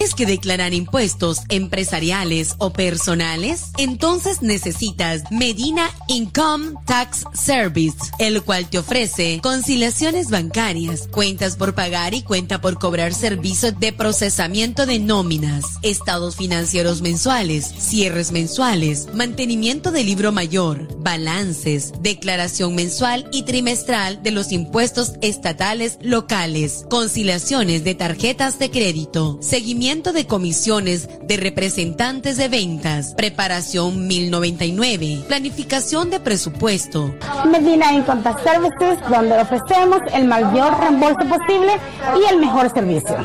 ¿Es que declarar impuestos empresariales o personales? Entonces necesitas Medina Income Tax Service, el cual te ofrece conciliaciones bancarias, cuentas por pagar y cuenta por cobrar servicios de procesamiento de nóminas, estados financieros mensuales, cierres mensuales, mantenimiento de libro mayor, balances, declaración mensual y trimestral de los impuestos estatales locales, conciliaciones de tarjetas de crédito, seguimiento de comisiones de representantes de ventas, preparación 1099, planificación de presupuesto. Medina en Contact Services, donde ofrecemos el mayor reembolso posible y el mejor servicio.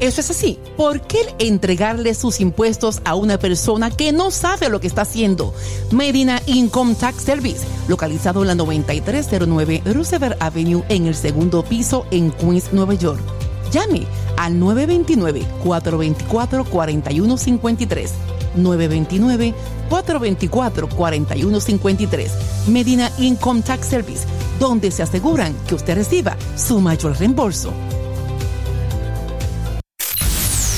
Eso es así. ¿Por qué entregarle sus impuestos a una persona que no sabe lo que está haciendo? Medina Income Tax Service, localizado en la 9309 Roosevelt Avenue en el segundo piso en Queens, Nueva York. Llame al 929-424-4153. 929-424-4153. Medina Income Tax Service, donde se aseguran que usted reciba su mayor reembolso.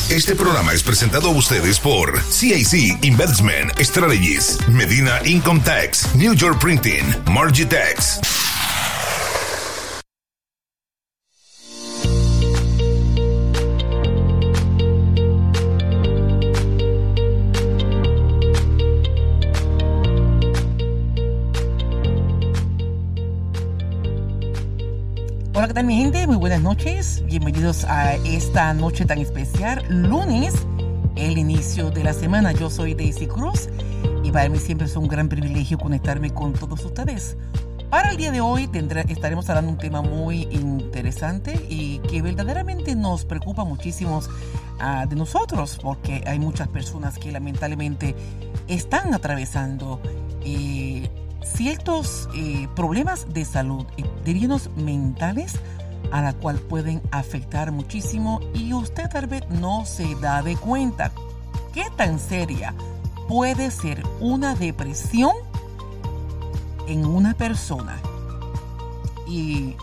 Este programa es presentado a ustedes por CIC Investment Strategies, Medina Income Tax, New York Printing, Margitex. Tal mi gente? Muy buenas noches. Bienvenidos a esta noche tan especial, lunes, el inicio de la semana. Yo soy Daisy Cruz y para mí siempre es un gran privilegio conectarme con todos ustedes. Para el día de hoy estaremos hablando de un tema muy interesante y que verdaderamente nos preocupa muchísimo uh, de nosotros porque hay muchas personas que lamentablemente están atravesando eh, ciertos eh, problemas de salud, eh, diríamos mentales, a la cual pueden afectar muchísimo y usted tal vez no se da de cuenta. ¿Qué tan seria puede ser una depresión en una persona? Y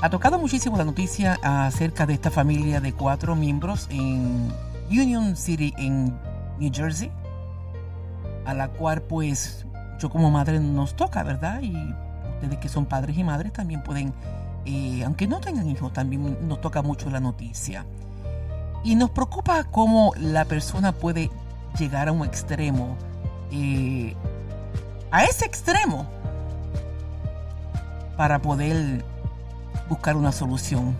ha tocado muchísimo la noticia acerca de esta familia de cuatro miembros en Union City, en New Jersey a la cual pues yo como madre nos toca, ¿verdad? Y ustedes que son padres y madres también pueden, eh, aunque no tengan hijos, también nos toca mucho la noticia. Y nos preocupa cómo la persona puede llegar a un extremo, eh, a ese extremo, para poder buscar una solución.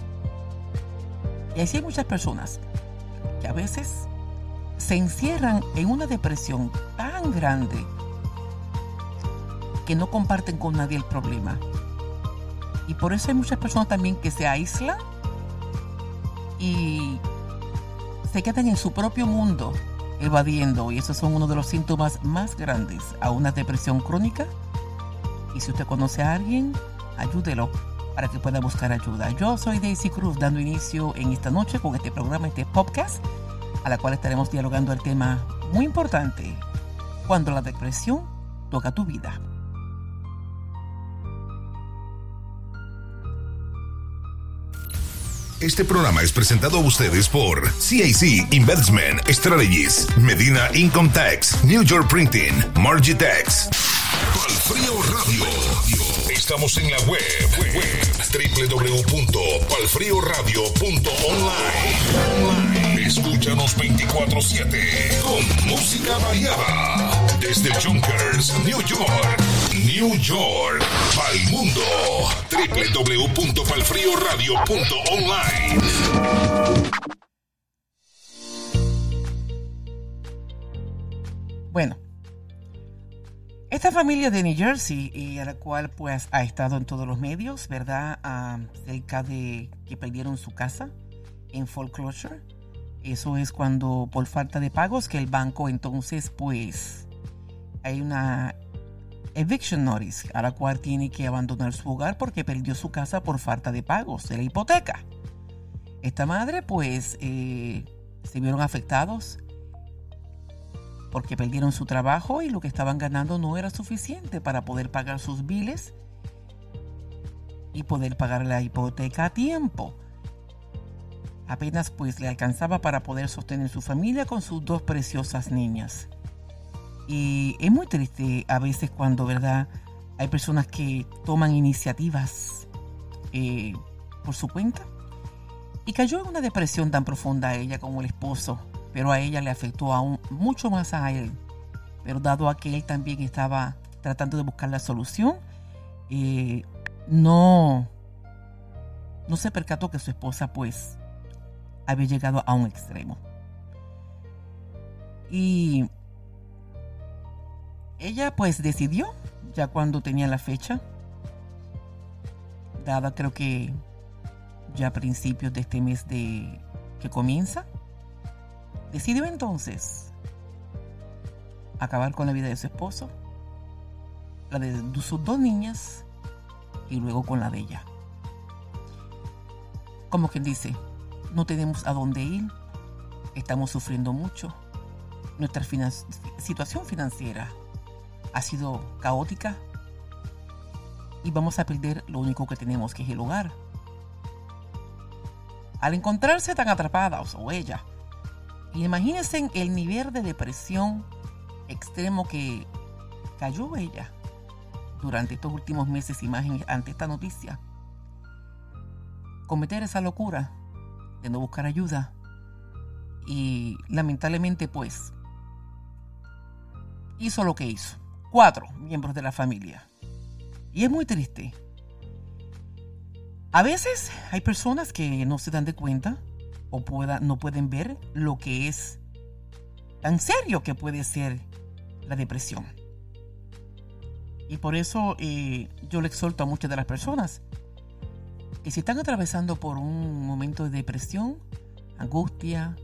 Y así hay muchas personas que a veces se encierran en una depresión tan grande que no comparten con nadie el problema. Y por eso hay muchas personas también que se aíslan y se quedan en su propio mundo evadiendo. Y esos son uno de los síntomas más grandes a una depresión crónica. Y si usted conoce a alguien, ayúdelo para que pueda buscar ayuda. Yo soy Daisy Cruz dando inicio en esta noche con este programa, este podcast a la cual estaremos dialogando el tema muy importante, cuando la depresión toca tu vida. Este programa es presentado a ustedes por CIC Investment Strategies, Medina Income Tax, New York Printing, Margitex. Palfrío Radio. Estamos en la web, web www.palfrioradio.online. Escúchanos 24-7 con música variada. Desde Junkers, New York. New York. Al mundo. www.palfrioradio.online. Bueno, esta familia de New Jersey, y a la cual pues ha estado en todos los medios, ¿verdad? Ah, cerca de que perdieron su casa en foreclosure. Eso es cuando por falta de pagos que el banco entonces pues hay una eviction notice a la cual tiene que abandonar su hogar porque perdió su casa por falta de pagos de la hipoteca. Esta madre pues eh, se vieron afectados porque perdieron su trabajo y lo que estaban ganando no era suficiente para poder pagar sus biles y poder pagar la hipoteca a tiempo. Apenas pues le alcanzaba para poder sostener su familia con sus dos preciosas niñas. Y es muy triste a veces cuando, ¿verdad? Hay personas que toman iniciativas eh, por su cuenta. Y cayó en una depresión tan profunda a ella como el esposo, pero a ella le afectó aún mucho más a él. Pero dado a que él también estaba tratando de buscar la solución, eh, no, no se percató que su esposa pues había llegado a un extremo. Y ella pues decidió, ya cuando tenía la fecha, dada creo que ya a principios de este mes de que comienza, decidió entonces acabar con la vida de su esposo, la de sus dos niñas y luego con la de ella. Como quien dice, no tenemos a dónde ir, estamos sufriendo mucho, nuestra situación financiera ha sido caótica y vamos a perder lo único que tenemos, que es el hogar. Al encontrarse tan atrapadas, o ella, imagínense el nivel de depresión extremo que cayó ella durante estos últimos meses, imagen ante esta noticia. Cometer esa locura no buscar ayuda y lamentablemente pues hizo lo que hizo. Cuatro miembros de la familia. Y es muy triste. A veces hay personas que no se dan de cuenta o pueda, no pueden ver lo que es tan serio que puede ser la depresión. Y por eso eh, yo le exhorto a muchas de las personas que si están atravesando por un momento de depresión, angustia,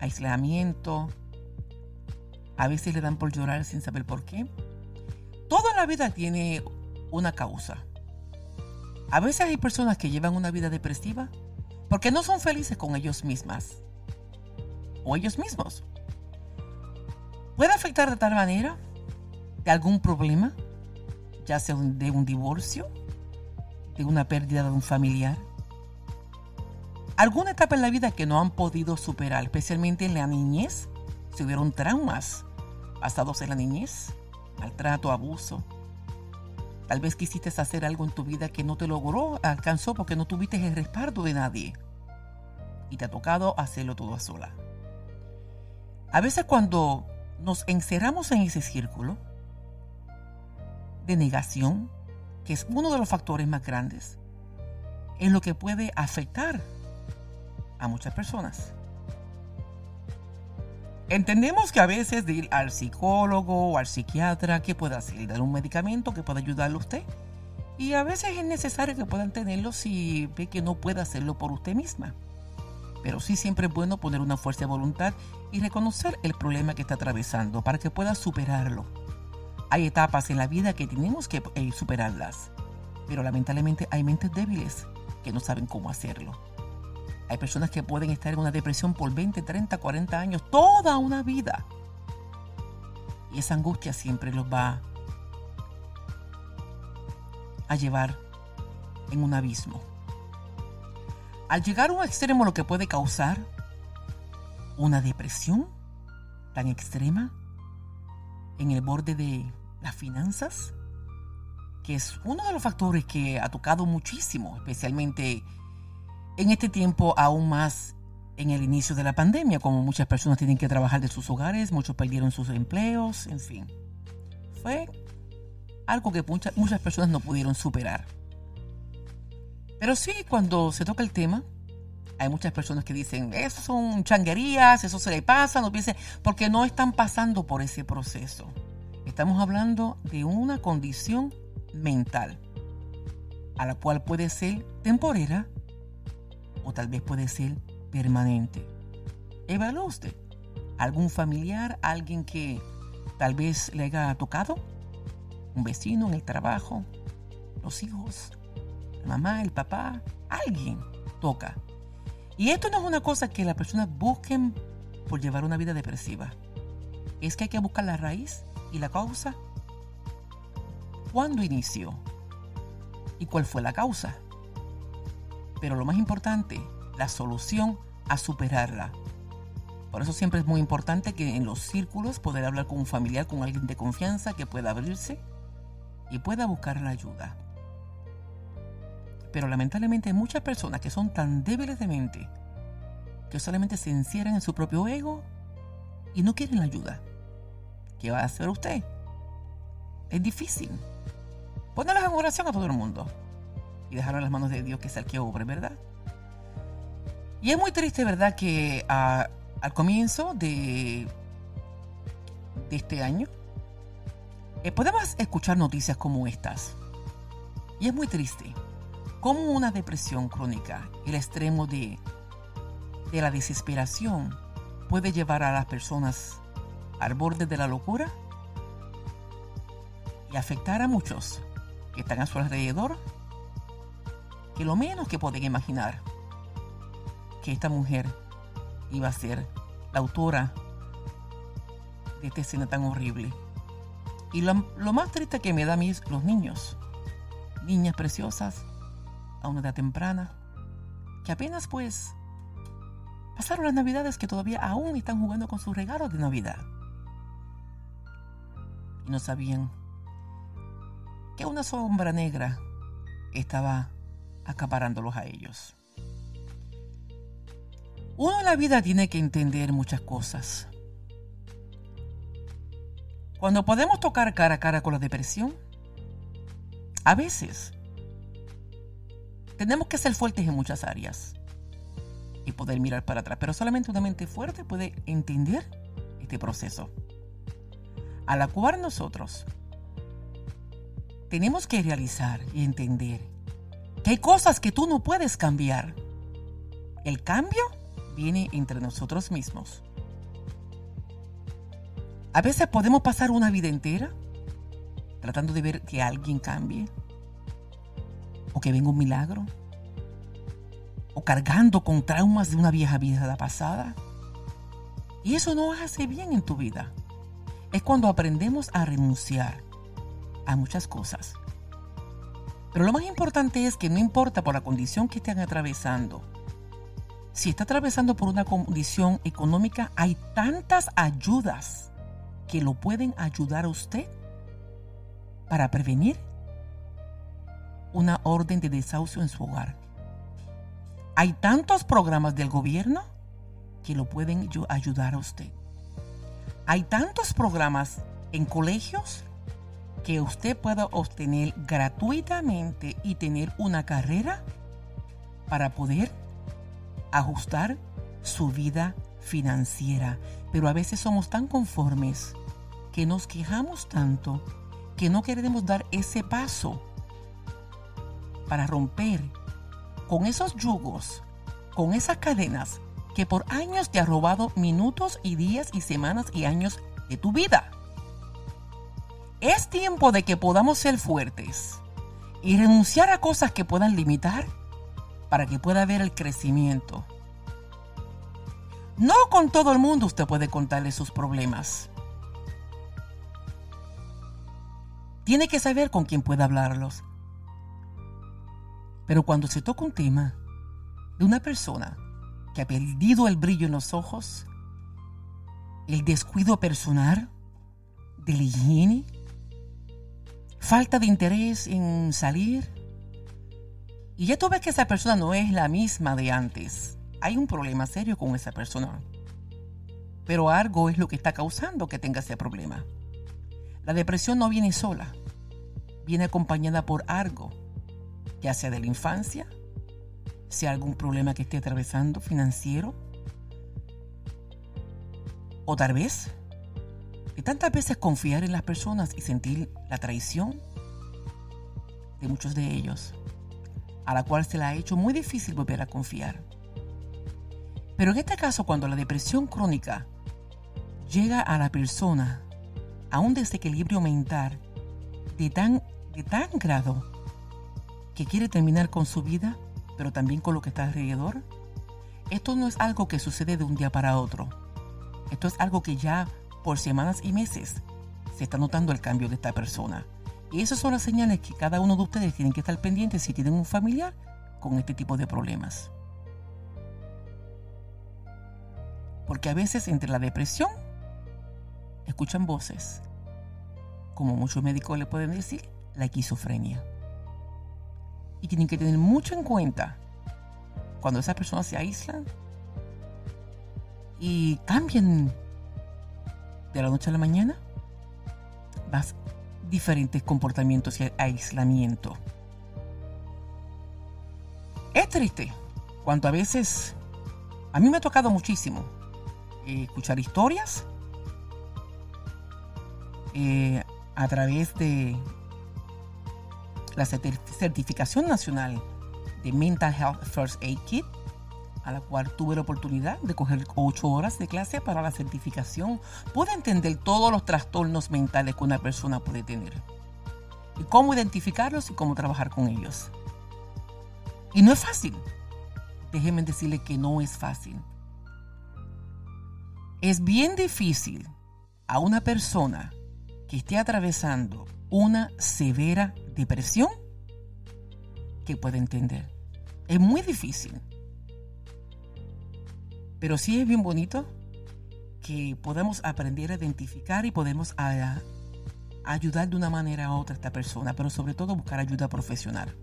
aislamiento, a veces le dan por llorar sin saber por qué. Toda la vida tiene una causa. A veces hay personas que llevan una vida depresiva porque no son felices con ellos mismas o ellos mismos. Puede afectar de tal manera de algún problema, ya sea de un divorcio, de una pérdida de un familiar, alguna etapa en la vida que no han podido superar, especialmente en la niñez, si hubieron traumas basados en la niñez, maltrato, abuso, Tal vez quisiste hacer algo en tu vida que no te logró, alcanzó porque no tuviste el respaldo de nadie. Y te ha tocado hacerlo todo a sola. A veces cuando nos encerramos en ese círculo de negación, que es uno de los factores más grandes, es lo que puede afectar a muchas personas. Entendemos que a veces de ir al psicólogo o al psiquiatra, ¿qué puede hacer? Dar un medicamento que pueda ayudarle a usted. Y a veces es necesario que puedan tenerlo si ve que no puede hacerlo por usted misma. Pero sí siempre es bueno poner una fuerza de voluntad y reconocer el problema que está atravesando para que pueda superarlo. Hay etapas en la vida que tenemos que eh, superarlas, pero lamentablemente hay mentes débiles que no saben cómo hacerlo. Hay personas que pueden estar en una depresión por 20, 30, 40 años, toda una vida. Y esa angustia siempre los va a llevar en un abismo. Al llegar a un extremo lo que puede causar una depresión tan extrema en el borde de las finanzas, que es uno de los factores que ha tocado muchísimo, especialmente en este tiempo aún más en el inicio de la pandemia, como muchas personas tienen que trabajar de sus hogares, muchos perdieron sus empleos, en fin. Fue algo que muchas, muchas personas no pudieron superar. Pero sí, cuando se toca el tema, hay muchas personas que dicen, eso son changuerías, eso se le pasa, no piensen, porque no están pasando por ese proceso. Estamos hablando de una condición mental, a la cual puede ser temporera o tal vez puede ser permanente. Evalúe usted algún familiar, alguien que tal vez le haya tocado, un vecino en el trabajo, los hijos, la mamá, el papá, alguien toca. Y esto no es una cosa que las personas busquen por llevar una vida depresiva. Es que hay que buscar la raíz y la causa. ¿Cuándo inició? ¿Y cuál fue la causa? Pero lo más importante, la solución a superarla. Por eso siempre es muy importante que en los círculos poder hablar con un familiar, con alguien de confianza que pueda abrirse y pueda buscar la ayuda. Pero lamentablemente hay muchas personas que son tan débiles de mente que solamente se encierran en su propio ego y no quieren la ayuda. ¿Qué va a hacer usted? Es difícil. Ponerlas en oración a todo el mundo y dejarlo en las manos de Dios que es el que obre, ¿verdad? Y es muy triste, ¿verdad? Que ah, al comienzo de, de este año eh, podemos escuchar noticias como estas. Y es muy triste cómo una depresión crónica, el extremo de, de la desesperación, puede llevar a las personas al borde de la locura y afectar a muchos que están a su alrededor, que lo menos que pueden imaginar que esta mujer iba a ser la autora de esta escena tan horrible. Y lo, más triste que me da a mí es los niños, niñas preciosas, a una edad temprana, que apenas pues pasaron las navidades que todavía aún están jugando con sus regalos de Navidad. No sabían que una sombra negra estaba acaparándolos a ellos. Uno en la vida tiene que entender muchas cosas. Cuando podemos tocar cara a cara con la depresión, a veces tenemos que ser fuertes en muchas áreas y poder mirar para atrás, pero solamente una mente fuerte puede entender este proceso. A la cual nosotros tenemos que realizar y entender que hay cosas que tú no puedes cambiar. El cambio viene entre nosotros mismos. A veces podemos pasar una vida entera tratando de ver que alguien cambie o que venga un milagro o cargando con traumas de una vieja vida pasada. Y eso no hace bien en tu vida. Es cuando aprendemos a renunciar a muchas cosas. Pero lo más importante es que no importa por la condición que estén atravesando, si está atravesando por una condición económica, hay tantas ayudas que lo pueden ayudar a usted para prevenir una orden de desahucio en su hogar. Hay tantos programas del gobierno que lo pueden ayudar a usted. Hay tantos programas en colegios que usted pueda obtener gratuitamente y tener una carrera para poder ajustar su vida financiera. Pero a veces somos tan conformes que nos quejamos tanto que no queremos dar ese paso para romper con esos yugos, con esas cadenas que por años te ha robado minutos y días y semanas y años de tu vida. Es tiempo de que podamos ser fuertes y renunciar a cosas que puedan limitar para que pueda ver el crecimiento. No con todo el mundo usted puede contarle sus problemas. Tiene que saber con quién puede hablarlos. Pero cuando se toca un tema de una persona que ha perdido el brillo en los ojos, el descuido personal, de higiene, falta de interés en salir, y ya tú ves que esa persona no es la misma de antes. Hay un problema serio con esa persona. Pero algo es lo que está causando que tenga ese problema. La depresión no viene sola. Viene acompañada por algo, ya sea de la infancia, sea algún problema que esté atravesando financiero, o tal vez de tantas veces confiar en las personas y sentir la traición de muchos de ellos a la cual se le ha hecho muy difícil volver a confiar. Pero en este caso, cuando la depresión crónica llega a la persona a un desequilibrio mental de tan, de tan grado que quiere terminar con su vida, pero también con lo que está alrededor, esto no es algo que sucede de un día para otro. Esto es algo que ya por semanas y meses se está notando el cambio de esta persona. Y esas son las señales que cada uno de ustedes tienen que estar pendientes si tienen un familiar con este tipo de problemas. Porque a veces entre la depresión escuchan voces, como muchos médicos le pueden decir, la esquizofrenia. Y tienen que tener mucho en cuenta cuando esas personas se aíslan y cambian de la noche a la mañana, vas diferentes comportamientos y aislamiento. Es triste cuando a veces, a mí me ha tocado muchísimo eh, escuchar historias eh, a través de la certificación nacional de Mental Health First Aid Kit, a la cual tuve la oportunidad de coger ocho horas de clase para la certificación, pude entender todos los trastornos mentales que una persona puede tener y cómo identificarlos y cómo trabajar con ellos. Y no es fácil. Déjenme decirle que no es fácil. Es bien difícil a una persona que esté atravesando una severa depresión que pueda entender. Es muy difícil. Pero sí es bien bonito que podamos aprender a identificar y podemos ayudar de una manera a otra a esta persona, pero sobre todo buscar ayuda profesional.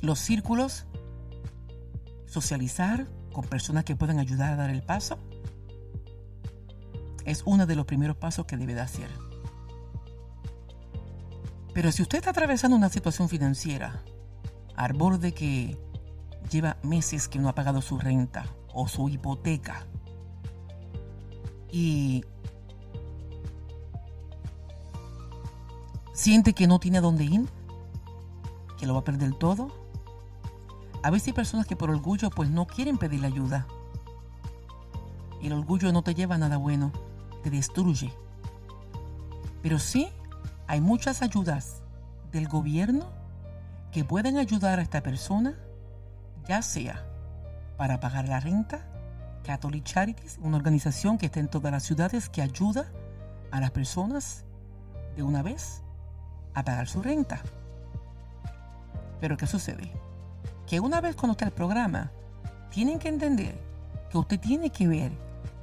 Los círculos, socializar con personas que puedan ayudar a dar el paso, es uno de los primeros pasos que debe de hacer. Pero si usted está atravesando una situación financiera al borde que lleva meses que no ha pagado su renta o su hipoteca y siente que no tiene a dónde ir, que lo va a perder todo, a veces hay personas que por orgullo pues no quieren pedir ayuda. Y el orgullo no te lleva a nada bueno, te destruye. Pero sí hay muchas ayudas del gobierno que pueden ayudar a esta persona, ya sea para pagar la renta, Catholic Charities, una organización que está en todas las ciudades que ayuda a las personas de una vez a pagar su renta. Pero ¿qué sucede? Que una vez está el programa, tienen que entender que usted tiene que ver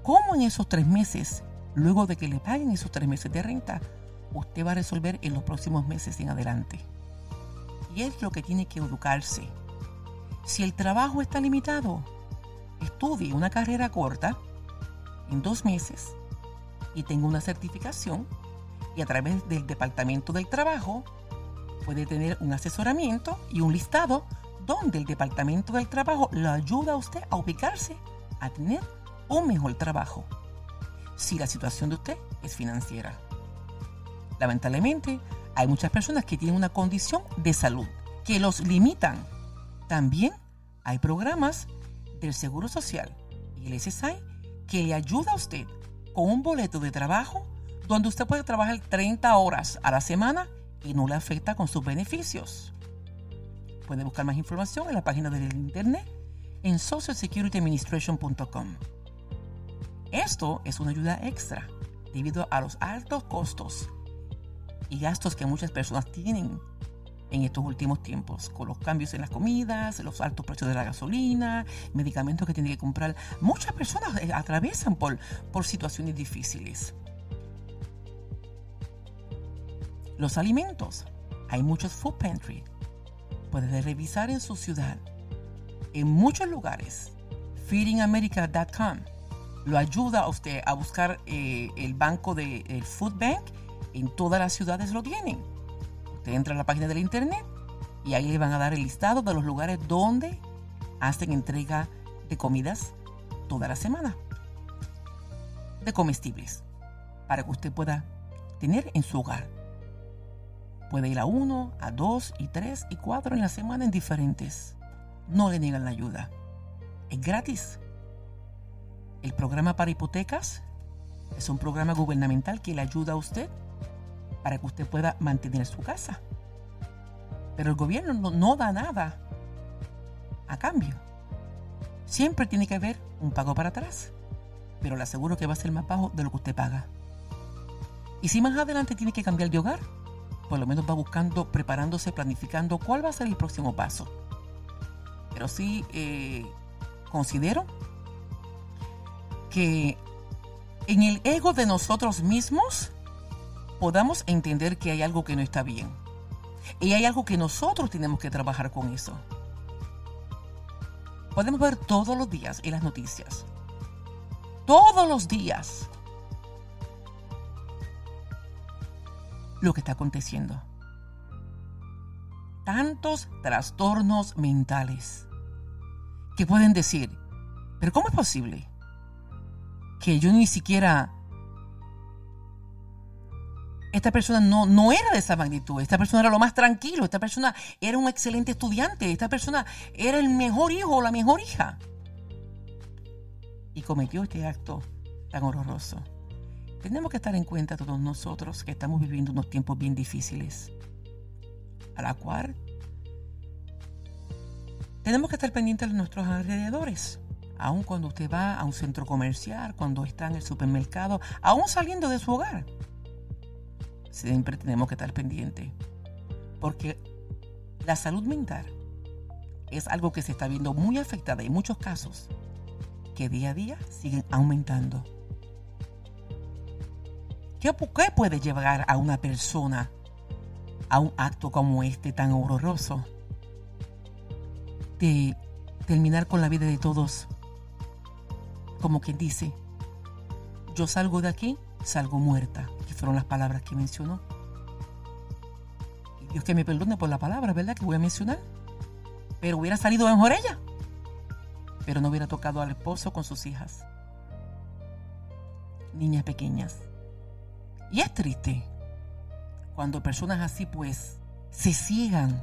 cómo en esos tres meses, luego de que le paguen esos tres meses de renta, usted va a resolver en los próximos meses en adelante. Y es lo que tiene que educarse. Si el trabajo está limitado, estudie una carrera corta en dos meses y tenga una certificación y a través del Departamento del Trabajo puede tener un asesoramiento y un listado donde el Departamento del Trabajo le ayuda a usted a ubicarse, a tener un mejor trabajo, si la situación de usted es financiera. Lamentablemente, hay muchas personas que tienen una condición de salud que los limitan. También hay programas del Seguro Social y el SSI que le ayuda a usted con un boleto de trabajo donde usted puede trabajar 30 horas a la semana y no le afecta con sus beneficios. Puede buscar más información en la página del internet en socialsecurityadministration.com. Esto es una ayuda extra debido a los altos costos y gastos que muchas personas tienen en estos últimos tiempos, con los cambios en las comidas, los altos precios de la gasolina, medicamentos que tienen que comprar. Muchas personas eh, atraviesan por, por situaciones difíciles. Los alimentos. Hay muchos food pantry. Puede revisar en su ciudad. En muchos lugares, feedingamerica.com lo ayuda a usted a buscar eh, el banco del de, Food Bank en todas las ciudades lo tienen. Usted entra a la página del internet y ahí le van a dar el listado de los lugares donde hacen entrega de comidas toda la semana. De comestibles. Para que usted pueda tener en su hogar. Puede ir a uno, a dos y tres y cuatro en la semana en diferentes. No le niegan la ayuda. Es gratis. El programa para hipotecas es un programa gubernamental que le ayuda a usted para que usted pueda mantener su casa. Pero el gobierno no, da nada a cambio. Siempre tiene que haber un pago para atrás. Pero le aseguro que va a ser más bajo de lo que usted paga. Y si más adelante tiene que cambiar de hogar, por lo menos va buscando, preparándose, planificando cuál va a ser el próximo paso. Pero sí eh, considero que en el ego de nosotros mismos podamos entender que hay algo que no está bien. Y hay algo que nosotros tenemos que trabajar con eso. Podemos ver todos los días en las noticias. Todos los días. Lo que está aconteciendo. Tantos trastornos mentales que pueden decir, pero ¿cómo es posible que yo ni siquiera esta persona no, no era de esa magnitud, esta persona era lo más tranquilo, esta persona era un excelente estudiante, esta persona era el mejor hijo o la mejor hija. Y cometió este acto tan horroroso. Tenemos que estar en cuenta todos nosotros que estamos viviendo unos tiempos bien difíciles, a la cual tenemos que estar pendientes de nuestros alrededores. Aun cuando usted va a un centro comercial, cuando está en el supermercado, aún saliendo de su hogar siempre tenemos que estar pendientes. Porque la salud mental es algo que se está viendo muy afectada en muchos casos que día a día siguen aumentando. ¿Qué, ¿Qué, puede llevar a una persona a un acto como este tan horroroso? De terminar con la vida de todos. Como quien dice, yo salgo de aquí, salgo muerta fueron las palabras que mencionó. Y Dios que me perdone por la palabra, ¿verdad? Que voy a mencionar. Pero hubiera salido mejor ella. Pero no hubiera tocado al esposo con sus hijas. Niñas pequeñas. Y es triste cuando personas así pues se ciegan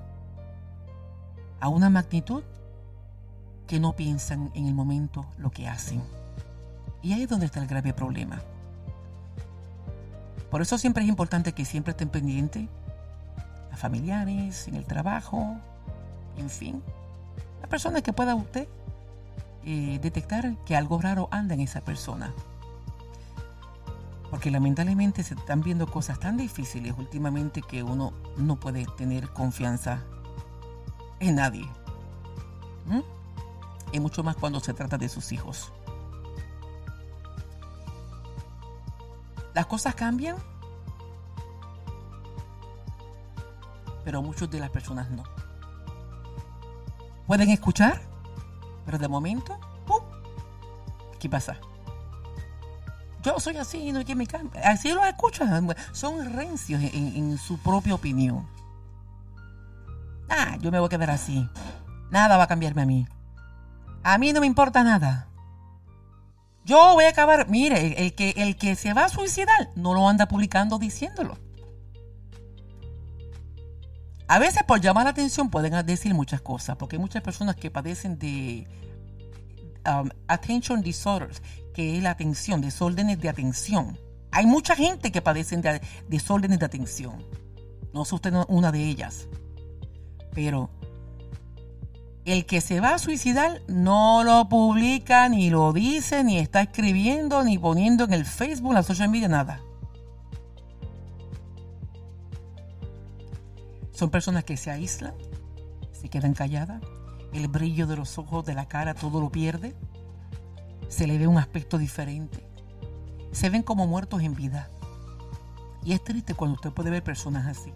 a una magnitud que no piensan en el momento lo que hacen. Y ahí es donde está el grave problema. Por eso siempre es importante que siempre estén pendientes a familiares, en el trabajo, en fin, la persona que pueda usted eh, detectar que algo raro anda en esa persona. Porque lamentablemente se están viendo cosas tan difíciles últimamente que uno no puede tener confianza en nadie. Y mucho más cuando se trata de sus hijos. Las cosas cambian, pero muchas de las personas no. Pueden escuchar, pero de momento, ¿qué pasa? Yo soy así, no hay que me cambie. Así lo escuchan, son rencios en, en su propia opinión. Ah, yo me voy a quedar así. Nada va a cambiarme a mí. A mí no me importa nada. Yo voy a acabar, mire, el que, el que se va a suicidar no lo anda publicando diciéndolo. A veces por llamar la atención pueden decir muchas cosas, porque hay muchas personas que padecen de um, attention disorders, que es la atención, desórdenes de atención. Hay mucha gente que padecen de desórdenes de atención. No soy usted una de ellas. Pero el que se va a suicidar no lo publica, ni lo dice, ni está escribiendo, ni poniendo en el Facebook, en la social media, nada. Son personas que se aíslan, se quedan calladas, el brillo de los ojos, de la cara, todo lo pierde. Se le ve un aspecto diferente. Se ven como muertos en vida. Y es triste cuando usted puede ver personas así.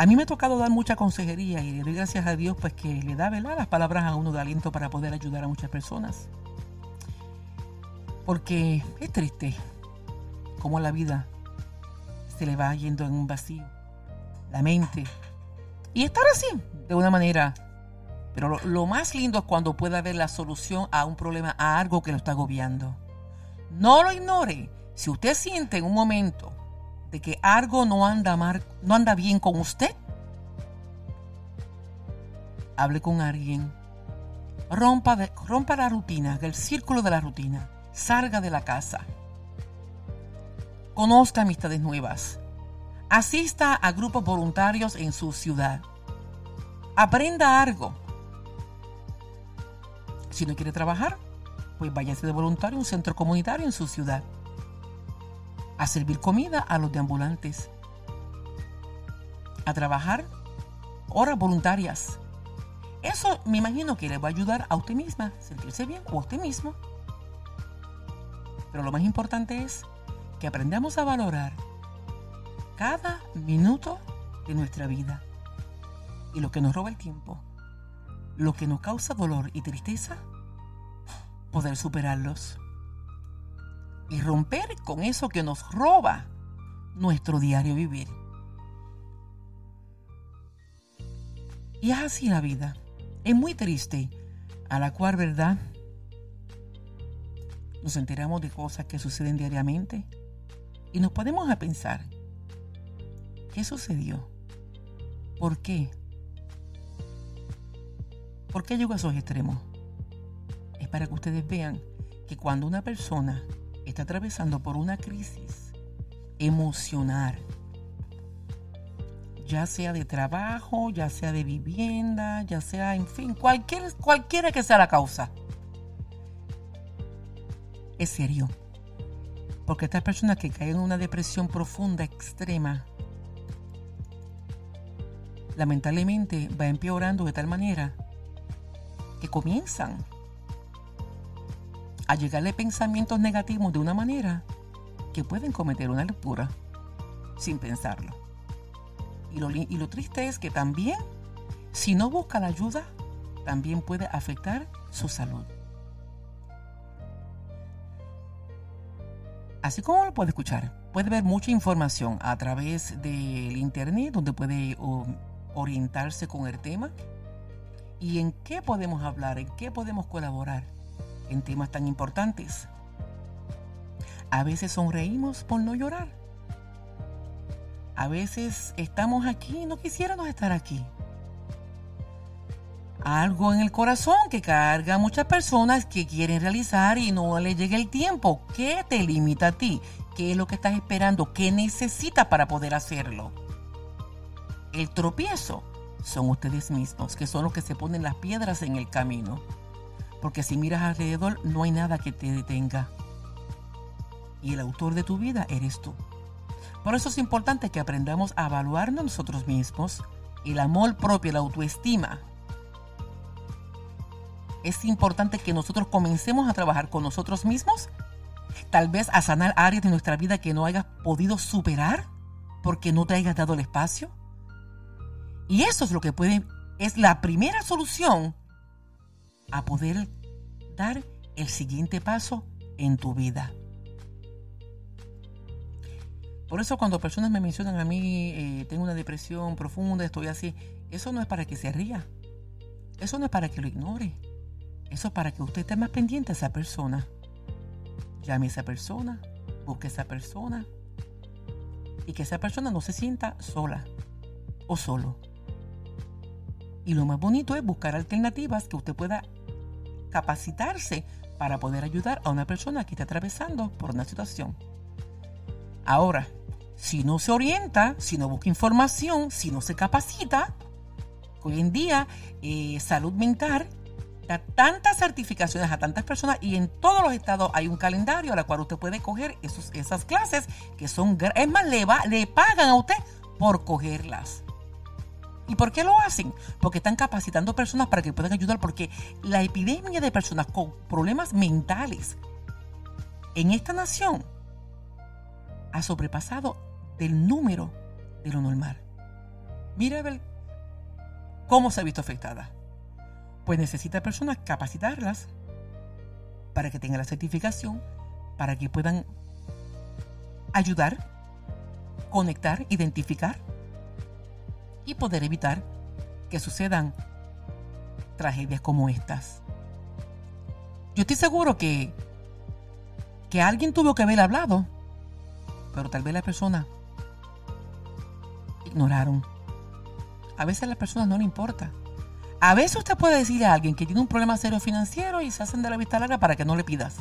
A mí me ha tocado dar mucha consejería y le doy gracias a Dios pues que le da ¿verdad? las palabras a uno de aliento para poder ayudar a muchas personas. Porque es triste cómo la vida se le va yendo en un vacío, la mente. Y estar así, de una manera. Pero lo, lo más lindo es cuando pueda haber la solución a un problema, a algo que lo está agobiando. No lo ignore. Si usted siente en un momento de que algo no anda, mal, no anda bien con usted, hable con alguien. Rompa, rompa la rutina, el círculo de la rutina. Salga de la casa. Conozca amistades nuevas. Asista a grupos voluntarios en su ciudad. Aprenda algo. Si no quiere trabajar, pues váyase de voluntario a un centro comunitario en su ciudad a servir comida a los deambulantes, a trabajar horas voluntarias. Eso me imagino que le va a ayudar a usted misma, sentirse bien o a usted mismo. Pero lo más importante es que aprendamos a valorar cada minuto de nuestra vida. Y lo que nos roba el tiempo, lo que nos causa dolor y tristeza, poder superarlos. Y romper con eso que nos roba nuestro diario vivir. Y es así la vida. Es muy triste, a la cual, ¿verdad? Nos enteramos de cosas que suceden diariamente y nos podemos a pensar, ¿qué sucedió? ¿Por qué? ¿Por qué llegó a esos extremos? Es para que ustedes vean que cuando una persona está atravesando por una crisis emocional, ya sea de trabajo, ya sea de vivienda, ya sea, en fin, cualquier, cualquiera que sea la causa. Es serio. Porque estas personas que caen en una depresión profunda, extrema, lamentablemente va empeorando de tal manera que comienzan a llegarle pensamientos negativos de una manera que pueden cometer una locura sin pensarlo. Y lo, triste es que también, si no busca la ayuda, también puede afectar su salud. Así como lo puede escuchar, puede ver mucha información a través del internet donde puede orientarse con el tema y en qué podemos hablar, en qué podemos colaborar en temas tan importantes. A veces sonreímos por no llorar a veces estamos aquí y no quisiéramos estar aquí. Algo en el corazón que carga a muchas personas que quieren realizar y no le llega el tiempo. ¿Qué te limita a ti? ¿Qué es lo que estás esperando? ¿Qué necesitas para poder hacerlo? El tropiezo son ustedes mismos, que son los que se ponen las piedras en el camino. Porque si miras alrededor no hay nada que te detenga. Y el autor de tu vida eres tú. Por eso es importante que aprendamos a evaluarnos nosotros mismos, el amor propio, la autoestima. Es importante que nosotros comencemos a trabajar con nosotros mismos, tal vez a sanar áreas de nuestra vida que no hayas podido superar porque no te hayas dado el espacio. Y eso es lo que puede, es la primera solución a poder dar el siguiente paso en tu vida. Por eso cuando personas me mencionan a mí, eh, tengo una depresión profunda, estoy así, eso no es para que se ría. Eso no es para que lo ignore. Eso es para que usted esté más pendiente a esa persona. Llame a esa persona, busque a esa persona y que esa persona no se sienta sola o solo. Y lo más bonito es buscar alternativas que usted pueda capacitarse para poder ayudar a una persona que está atravesando por una situación. Ahora, si no se orienta, si no busca información, si no se capacita, hoy en día eh, salud mental da tantas certificaciones a tantas personas y en todos los estados hay un calendario a la cual usted puede coger esos, esas clases que son, es más, le, le pagan a usted por cogerlas. ¿Y por qué lo hacen? Porque están capacitando personas para que puedan ayudar, porque la epidemia de personas con problemas mentales en esta nación ha sobrepasado del número de lo normal. Mira ver cómo se ha visto afectada. Pues necesita personas capacitarlas para que tengan la certificación, para que puedan ayudar, conectar, identificar y poder evitar que sucedan tragedias como estas. Yo estoy seguro que, que alguien tuvo que haber hablado, pero tal vez la persona ignoraron. A veces a las personas no le importa. A veces usted puede decirle a alguien que tiene un problema serio financiero y se hacen de la vista larga para que no le pidas.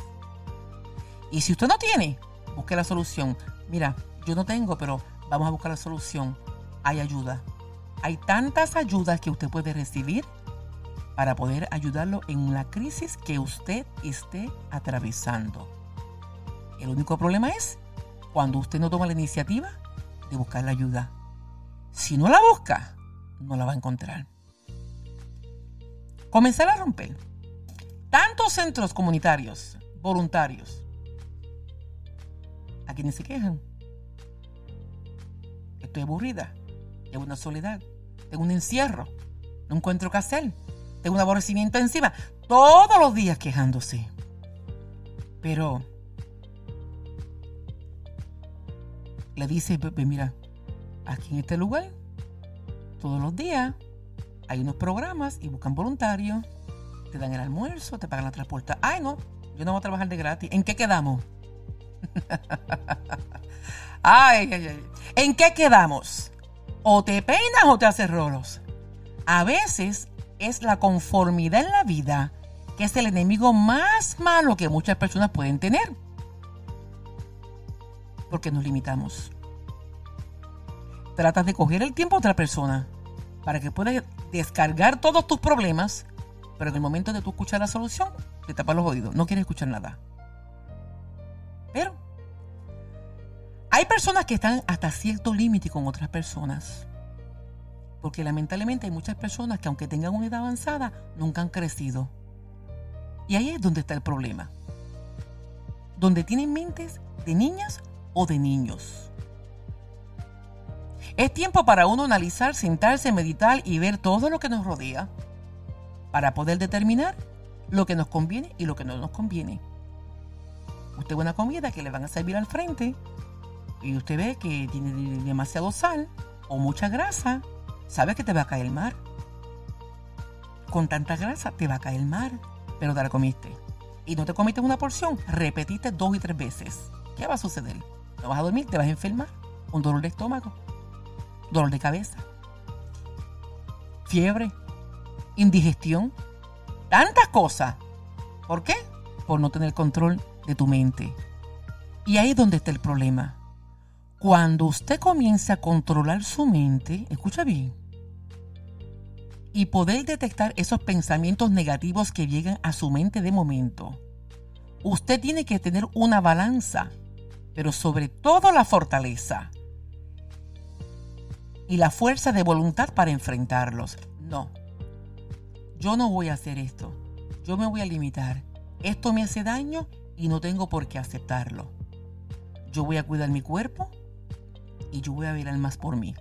Y si usted no tiene, busque la solución. Mira, yo no tengo, pero vamos a buscar la solución. Hay ayuda. Hay tantas ayudas que usted puede recibir para poder ayudarlo en la crisis que usted esté atravesando. El único problema es cuando usted no toma la iniciativa de buscar la ayuda. Si no la busca, no la va a encontrar. Comenzar a romper. Tantos centros comunitarios, voluntarios, quienes se quejan. Estoy aburrida. Tengo una soledad. Tengo un encierro. No encuentro qué hacer. Tengo un aborrecimiento encima. Todos los días quejándose. Pero le dice, mira, aquí en este lugar, todos los días hay unos programas y buscan voluntarios, te dan el almuerzo, te pagan la transporta. Ay, no, yo no voy a trabajar de gratis. ¿En qué quedamos? ay, ay, ay. ¿En qué quedamos? O te peinas o te haces rolos. A veces es la conformidad en la vida que es el enemigo más malo que muchas personas pueden tener. Porque nos limitamos. Tratas de coger el tiempo a otra persona para que puedas descargar todos tus problemas, pero en el momento de tú escuchar la solución, te tapas los oídos, no quieres escuchar nada. Pero hay personas que están hasta cierto límite con otras personas. Porque lamentablemente hay muchas personas que aunque tengan una edad avanzada, nunca han crecido. Y ahí es donde está el problema. Donde tienen mentes de niñas o de niños. Es tiempo para uno analizar, sentarse, meditar y ver todo lo que nos rodea para poder determinar lo que nos conviene y lo que no nos conviene. Usted ve una comida que le van a servir al frente y usted ve que tiene demasiado sal o mucha grasa sabes que te va a caer el mar. Con tanta grasa te va a caer el mar, pero te la comiste. Y no te comiste una porción, repetiste dos y tres veces. ¿Qué va a suceder? No vas a dormir, te vas a enfermar. Un dolor de estómago, dolor de cabeza, fiebre, indigestión, tantas cosas. ¿Por qué? Por no tener control de tu mente. Y ahí es donde está el problema. Cuando usted comienza a controlar su mente, escucha bien, y poder detectar esos pensamientos negativos que llegan a su mente de momento, usted tiene que tener una balanza, pero sobre todo la fortaleza y la fuerza de voluntad para enfrentarlos. No, yo no voy a hacer esto, yo me voy a limitar. Esto me hace daño y no tengo por qué aceptarlo. Yo voy a cuidar mi cuerpo y yo voy a ver más por mí.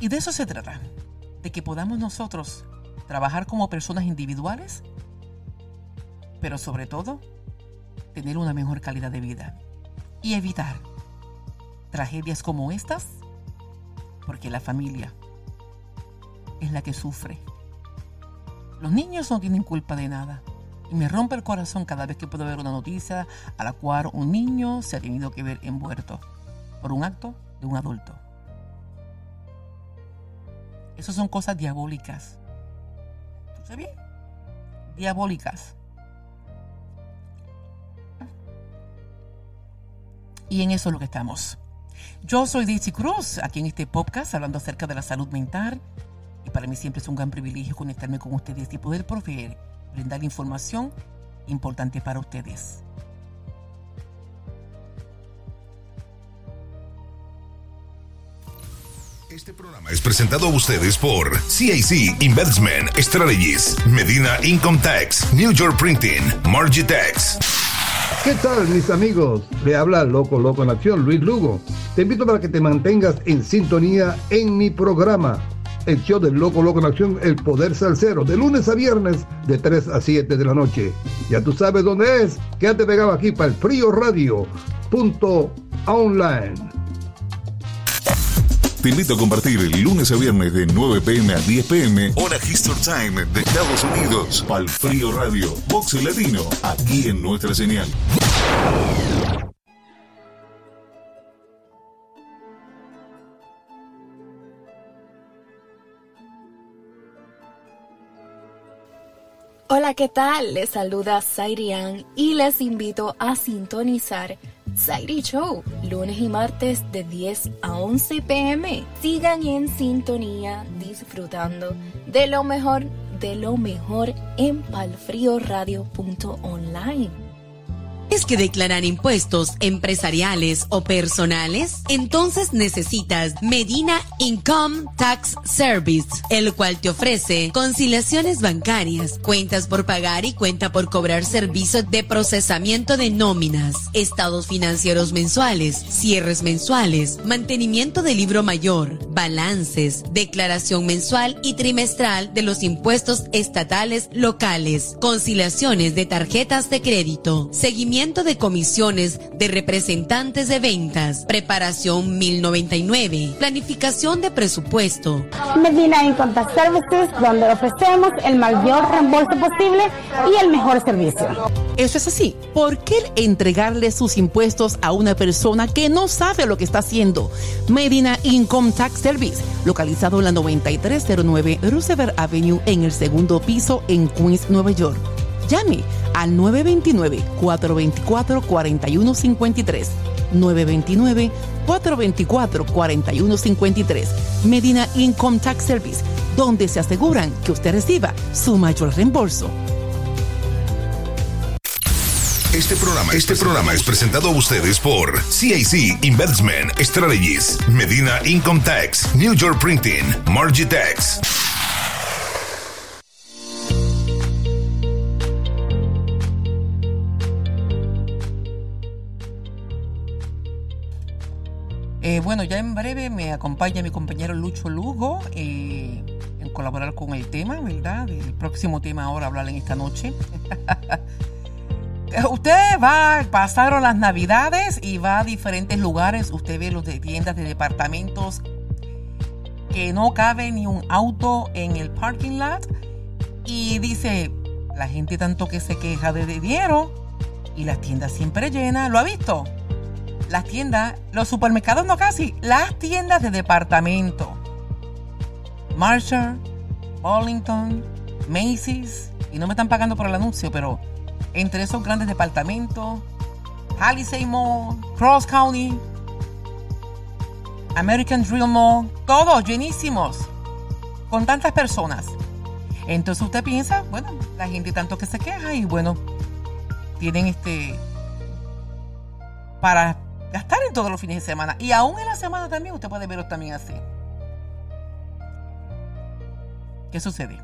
Y de eso se trata, de que podamos nosotros trabajar como personas individuales, pero sobre todo tener una mejor calidad de vida y evitar tragedias como estas, porque la familia es la que sufre. Los niños no tienen culpa de nada. Y me rompe el corazón cada vez que puedo ver una noticia a la cual un niño se ha tenido que ver envuelto por un acto de un adulto. Esas son cosas diabólicas. ¿Tú bien? Diabólicas. Y en eso es lo que estamos. Yo soy Daisy Cruz, aquí en este podcast hablando acerca de la salud mental. Y para mí siempre es un gran privilegio conectarme con ustedes y poder proveer brindar información importante para ustedes. Este programa es presentado a ustedes por CIC Investment Strategies, Medina Income Tax, New York Printing, Margitex. ¿Qué tal mis amigos? Le habla Loco Loco en Acción, Luis Lugo. Te invito para que te mantengas en sintonía en mi programa el show del Loco Loco en Acción, El Poder Salsero, de lunes a viernes, de 3 a 7 de la noche. Ya tú sabes dónde es, quédate pegado aquí para el frío radio. Punto online. Te invito a compartir el lunes a viernes de 9 pm a 10 pm, hora History Time de Estados Unidos, para el Frío Radio, Box Latino, aquí en nuestra señal. Hola, ¿qué tal? Les saluda Sairian y les invito a sintonizar Sairi Show, lunes y martes de 10 a 11 pm. Sigan en sintonía disfrutando de lo mejor, de lo mejor en palfrioradio.online. ¿Es que declarar impuestos empresariales o personales? Entonces necesitas Medina Income Tax Service, el cual te ofrece conciliaciones bancarias, cuentas por pagar y cuenta por cobrar servicios de procesamiento de nóminas, estados financieros mensuales, cierres mensuales, mantenimiento de libro mayor, balances, declaración mensual y trimestral de los impuestos estatales locales, conciliaciones de tarjetas de crédito, seguimiento de comisiones de representantes de ventas, preparación 1099, planificación de presupuesto. Medina Income Tax Services, donde ofrecemos el mayor reembolso posible y el mejor servicio. Eso es así. ¿Por qué entregarle sus impuestos a una persona que no sabe lo que está haciendo? Medina Income Tax Service, localizado en la 9309 Roosevelt Avenue en el segundo piso en Queens, Nueva York. Llame al 929-424-4153. 929-424-4153. Medina Income Tax Service, donde se aseguran que usted reciba su mayor reembolso. Este programa, este programa es presentado a ustedes por CAC Investment Strategies, Medina Income Tax, New York Printing, Margitex. Eh, bueno, ya en breve me acompaña mi compañero Lucho Lugo eh, en colaborar con el tema, ¿verdad? El próximo tema ahora hablar en esta noche. usted va, pasaron las navidades y va a diferentes lugares, usted ve los de tiendas de departamentos que no cabe ni un auto en el parking lot y dice, la gente tanto que se queja de dinero y las tiendas siempre llenas, ¿lo ha visto? Las tiendas, los supermercados no casi, las tiendas de departamento. Marshall, Burlington, Macy's, y no me están pagando por el anuncio, pero entre esos grandes departamentos, Palisade Mall, Cross County, American Drill Mall, todos llenísimos, con tantas personas. Entonces usted piensa, bueno, la gente tanto que se queja y bueno, tienen este para gastar en todos los fines de semana. Y aún en la semana también usted puede verlo también así. ¿Qué sucede?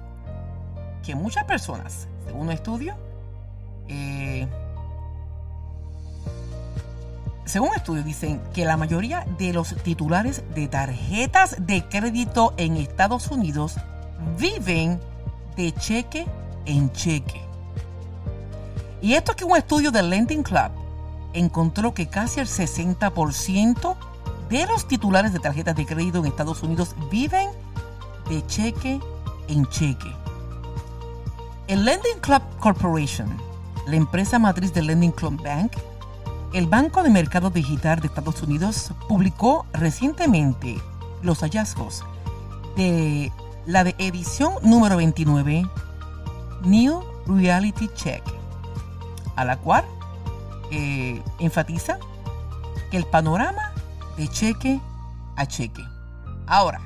Que muchas personas, según un estudio, eh, según un estudio dicen que la mayoría de los titulares de tarjetas de crédito en Estados Unidos viven de cheque en cheque. Y esto que un estudio del Lending Club encontró que casi el 60% de los titulares de tarjetas de crédito en Estados Unidos viven de cheque en cheque. El Lending Club Corporation, la empresa matriz del Lending Club Bank, el Banco de Mercado Digital de Estados Unidos publicó recientemente los hallazgos de la edición número 29, New Reality Check, a la cual eh, enfatiza que el panorama de cheque a cheque. Ahora,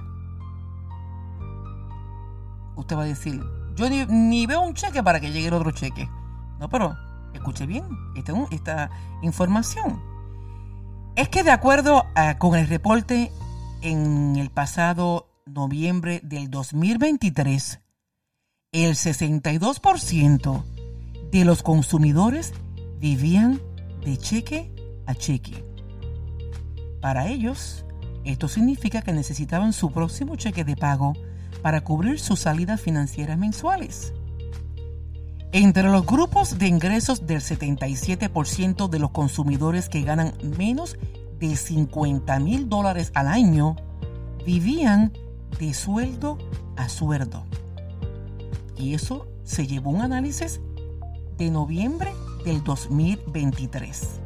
usted va a decir, yo ni, veo un cheque para que llegue el otro cheque. No, pero escuche bien esta, esta información. Es que de acuerdo con el reporte en el pasado noviembre del 2023, el 62% de los consumidores vivían de cheque a cheque. Para ellos, esto significa que necesitaban su próximo cheque de pago para cubrir sus salidas financieras mensuales. Entre los grupos de ingresos del 77% de los consumidores que ganan menos de 50 mil dólares al año vivían de sueldo a sueldo. Y eso se llevó un análisis de noviembre del 2023.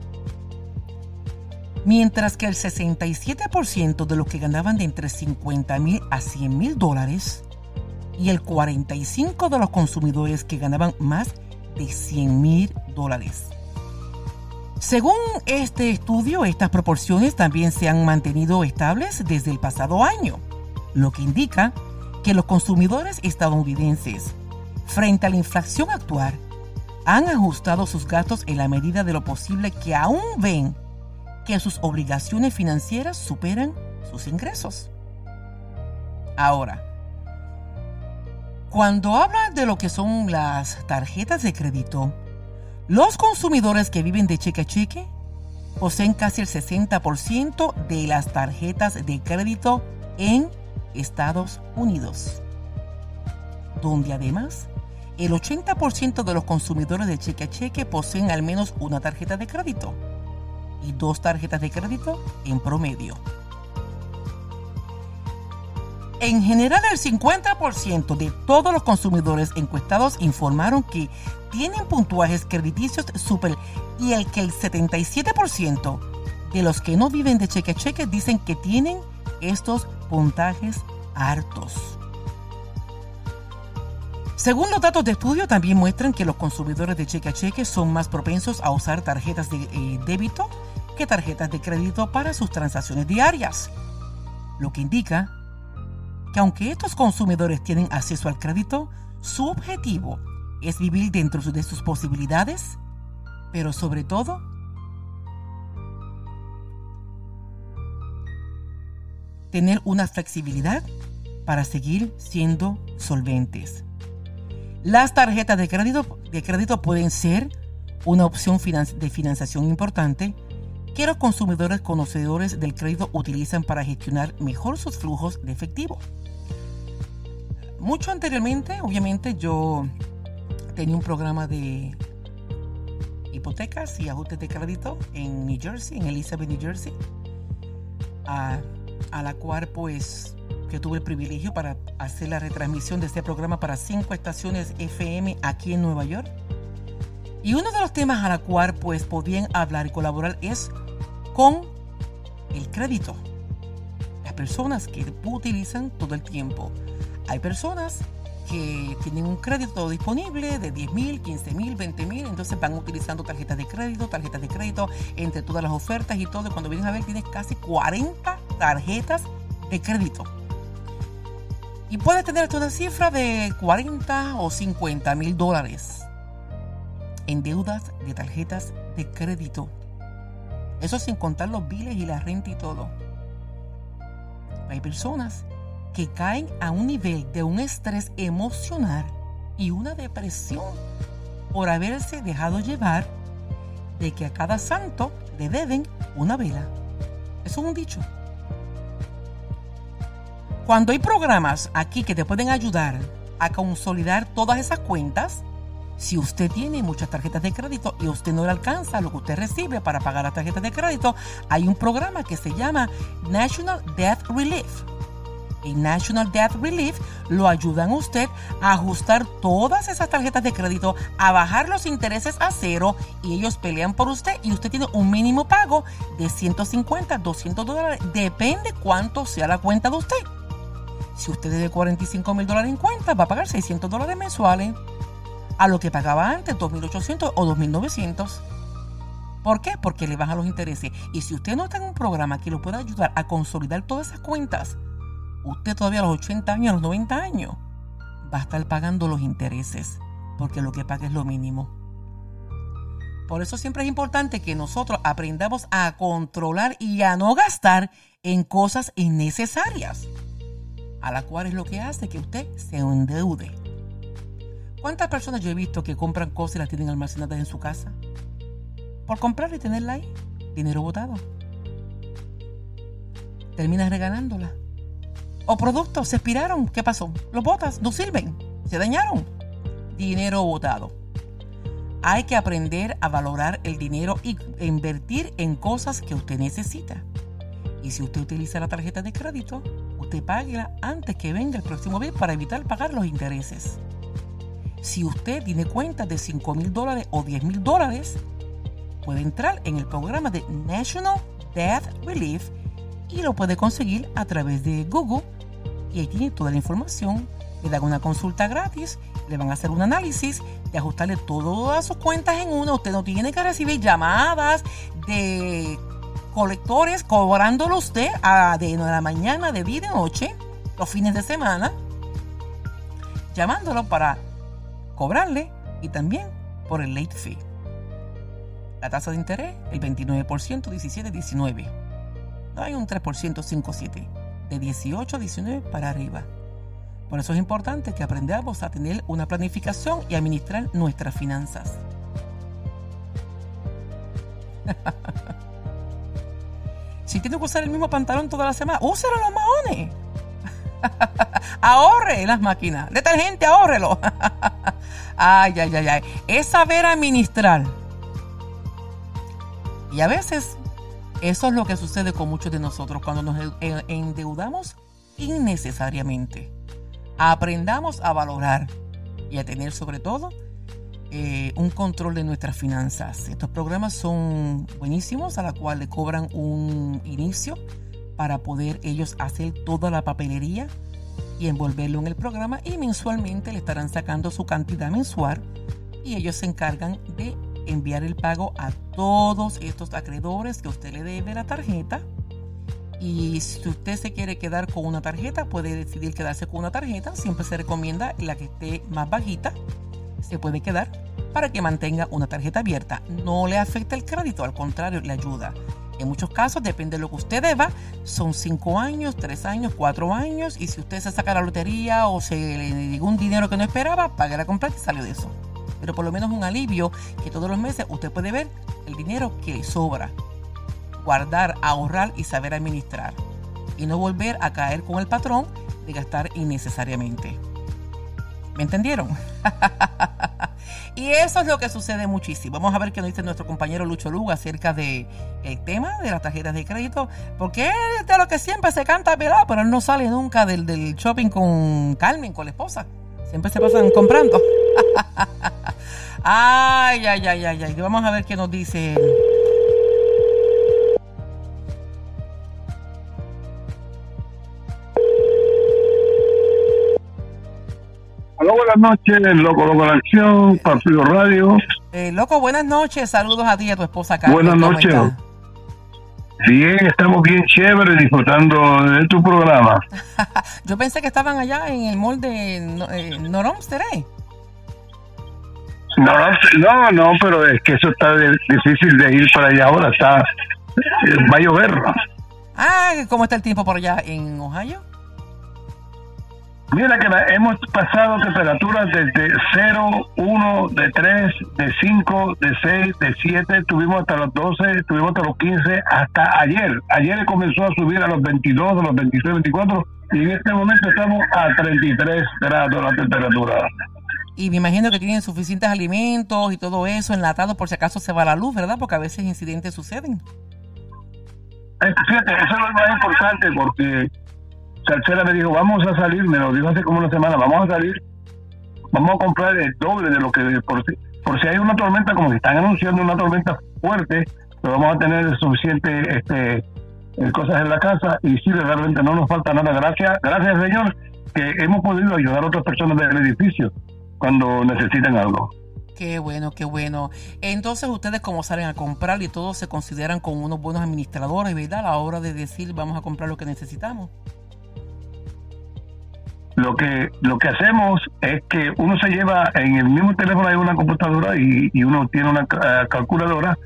Mientras que el 67% de los que ganaban entre 50 mil a 100 mil dólares y el 45% de los consumidores que ganaban más de 100 mil dólares. Según este estudio, estas proporciones también se han mantenido estables desde el pasado año, lo que indica que los consumidores estadounidenses, frente a la inflación actual, han ajustado sus gastos en la medida de lo posible que aún ven que sus obligaciones financieras superan sus ingresos. Ahora, cuando habla de lo que son las tarjetas de crédito, los consumidores que viven de cheque a cheque poseen casi el 60% de las tarjetas de crédito en Estados Unidos, donde además el 80% de los consumidores de cheque a cheque poseen al menos una tarjeta de crédito y dos tarjetas de crédito en promedio. En general, el 50% de todos los consumidores encuestados informaron que tienen puntuajes crediticios super y el que el 77% de los que no viven de cheque a cheque dicen que tienen estos puntajes hartos. Según los datos de estudio, también muestran que los consumidores de cheque a cheque son más propensos a usar tarjetas de eh, débito que tarjetas de crédito para sus transacciones diarias, lo que indica que aunque estos consumidores tienen acceso al crédito, su objetivo es vivir dentro de sus posibilidades, pero sobre todo, tener una flexibilidad para seguir siendo solventes. Las tarjetas de crédito, de crédito pueden ser una opción de financiación importante que los consumidores conocedores del crédito utilizan para gestionar mejor sus flujos de efectivo. Mucho anteriormente, obviamente, yo tenía un programa de hipotecas y ajustes de crédito en New Jersey, en Elizabeth, New Jersey, a, la cual pues que tuve el privilegio para hacer la retransmisión de este programa para cinco estaciones FM aquí en Nueva York. Y uno de los temas a la cual pues podían hablar y colaborar es con el crédito. Las personas que utilizan todo el tiempo hay personas que tienen un crédito disponible de 10 mil, 15 mil, 20 mil, entonces van utilizando tarjetas de crédito, tarjetas de crédito entre todas las ofertas y todo. Y cuando vienes a ver, tienes casi 40 tarjetas de crédito. Y puedes tener hasta una cifra de 40 o 50 mil dólares en deudas de tarjetas de crédito. Eso sin contar los biles y la renta y todo. Hay personas que caen a un nivel de un estrés emocional y una depresión por haberse dejado llevar de que a cada santo le deben una vela. Eso es un dicho. Cuando hay programas aquí que te pueden ayudar a consolidar todas esas cuentas, si usted tiene muchas tarjetas de crédito y usted no le alcanza lo que usted recibe para pagar las tarjetas de crédito, hay un programa que se llama National Debt Relief en National Debt Relief lo ayudan a usted a ajustar todas esas tarjetas de crédito, a bajar los intereses a cero y ellos pelean por usted y usted tiene un mínimo pago de 150, 200 dólares, depende cuánto sea la cuenta de usted. Si usted debe 45 mil dólares en cuenta, va a pagar 600 dólares mensuales a lo que pagaba antes, 2.800 o 2.900. ¿Por qué? Porque le bajan los intereses. Y si usted no está en un programa que lo pueda ayudar a consolidar todas esas cuentas, usted todavía a los 80 años, a los 90 años, va a estar pagando los intereses, porque lo que paga es lo mínimo. Por eso siempre es importante que nosotros aprendamos a controlar y a no gastar en cosas innecesarias, a la cual es lo que hace que usted se endeude. ¿Cuántas personas yo he visto que compran cosas y las tienen almacenadas en su casa? Por comprarla y tenerla ahí, dinero botado. Terminas regalándola o productos se expiraron. ¿Qué pasó? Los botas no sirven. Se dañaron. Dinero botado. Hay que aprender a valorar el dinero y invertir en cosas que usted necesita. Y si usted utiliza la tarjeta de crédito, usted páguela antes que venga el próximo mes para evitar pagar los intereses. Si usted tiene cuentas de 5 mil dólares o 10 mil dólares, puede entrar en el programa de National Debt Relief y lo puede conseguir a través de Google y ahí tiene toda la información. Le dan una consulta gratis, le van a hacer un análisis de ajustarle todas sus cuentas en uno. Usted no tiene que recibir llamadas de colectores cobrándolo usted a de la mañana, de día de noche, los fines de semana, llamándolo para cobrarle y también por el late fee. La tasa de interés, el 29%, 17, 19. No hay un 3%, 5, 7. De 18 a 19 para arriba. Por eso es importante que aprendamos a tener una planificación y administrar nuestras finanzas. si tiene que usar el mismo pantalón toda la semana, úselo los maones. Ahorre las máquinas. Detergente, ahórrelo. ay, ay, ay, ay. Es saber administrar. Y a veces eso es lo que sucede con muchos de nosotros cuando nos endeudamos innecesariamente. Aprendamos a valorar y a tener sobre todo eh, un control de nuestras finanzas. Estos programas son buenísimos a la cual le cobran un inicio para poder ellos hacer toda la papelería y envolverlo en el programa y mensualmente le estarán sacando su cantidad mensual y ellos se encargan de enviar el pago a todos estos acreedores que usted le debe la tarjeta. Y si usted se quiere quedar con una tarjeta, puede decidir quedarse con una tarjeta. Siempre se recomienda la que esté más bajita. Se puede quedar para que mantenga una tarjeta abierta. No le afecta el crédito, al contrario, le ayuda. En muchos casos, depende de lo que usted deba, son 5 años, 3 años, 4 años. Y si usted se saca la lotería o se le dio un dinero que no esperaba, pague la compra y salió de eso pero por lo menos un alivio que todos los meses usted puede ver el dinero que le sobra. Guardar, ahorrar y saber administrar. Y no volver a caer con el patrón de gastar innecesariamente. ¿Me entendieron? y eso es lo que sucede muchísimo. Vamos a ver qué nos dice nuestro compañero Lucho Lugo acerca del el tema de las tarjetas de crédito. Porque es de lo que siempre se canta pelado, pero él no sale nunca del, del shopping con Carmen, con la esposa. Siempre se pasan comprando. ay, ay, ay, ay, ay. Vamos a ver qué nos dice Hola, buenas noches, Loco Loco la Acción, Partido Radio. Eh, loco, buenas noches, saludos a ti y a tu esposa Carmen. Buenas noches. Bien, estamos bien chéveres disfrutando de tu programa. Yo pensé que estaban allá en el mall de eh, Noromsteré. No, no, no, pero es que eso está difícil de ir para allá ahora, está, eh, va a llover. Ah, ¿cómo está el tiempo por allá en Ohio? Mira que hemos pasado temperaturas desde 0, 1, de 3, de 5, de 6, de 7, tuvimos hasta los 12, tuvimos hasta los 15, hasta ayer. Ayer comenzó a subir a los 22, a los 26, 24 y en este momento estamos a 33 grados la temperatura. Y me imagino que tienen suficientes alimentos y todo eso enlatado por si acaso se va la luz, ¿verdad? Porque a veces incidentes suceden. Eh, fíjate, eso es lo más importante porque Salcera me dijo, vamos a salir, me lo dijo hace como una semana, vamos a salir, vamos a comprar el doble de lo que por, si hay una tormenta, como que están anunciando una tormenta fuerte, pero vamos a tener suficiente este eh, cosas en la casa y sí, realmente no nos falta nada. Gracias, gracias Señor, que hemos podido ayudar a otras personas del edificio cuando necesiten algo. Qué bueno, qué bueno. Entonces ustedes como salen a comprar y todos se consideran como unos buenos administradores, ¿verdad? A la hora de decir vamos a comprar lo que necesitamos. Lo que, lo que hacemos es que uno se lleva en el mismo teléfono hay una computadora y, uno tiene una eh, calculadora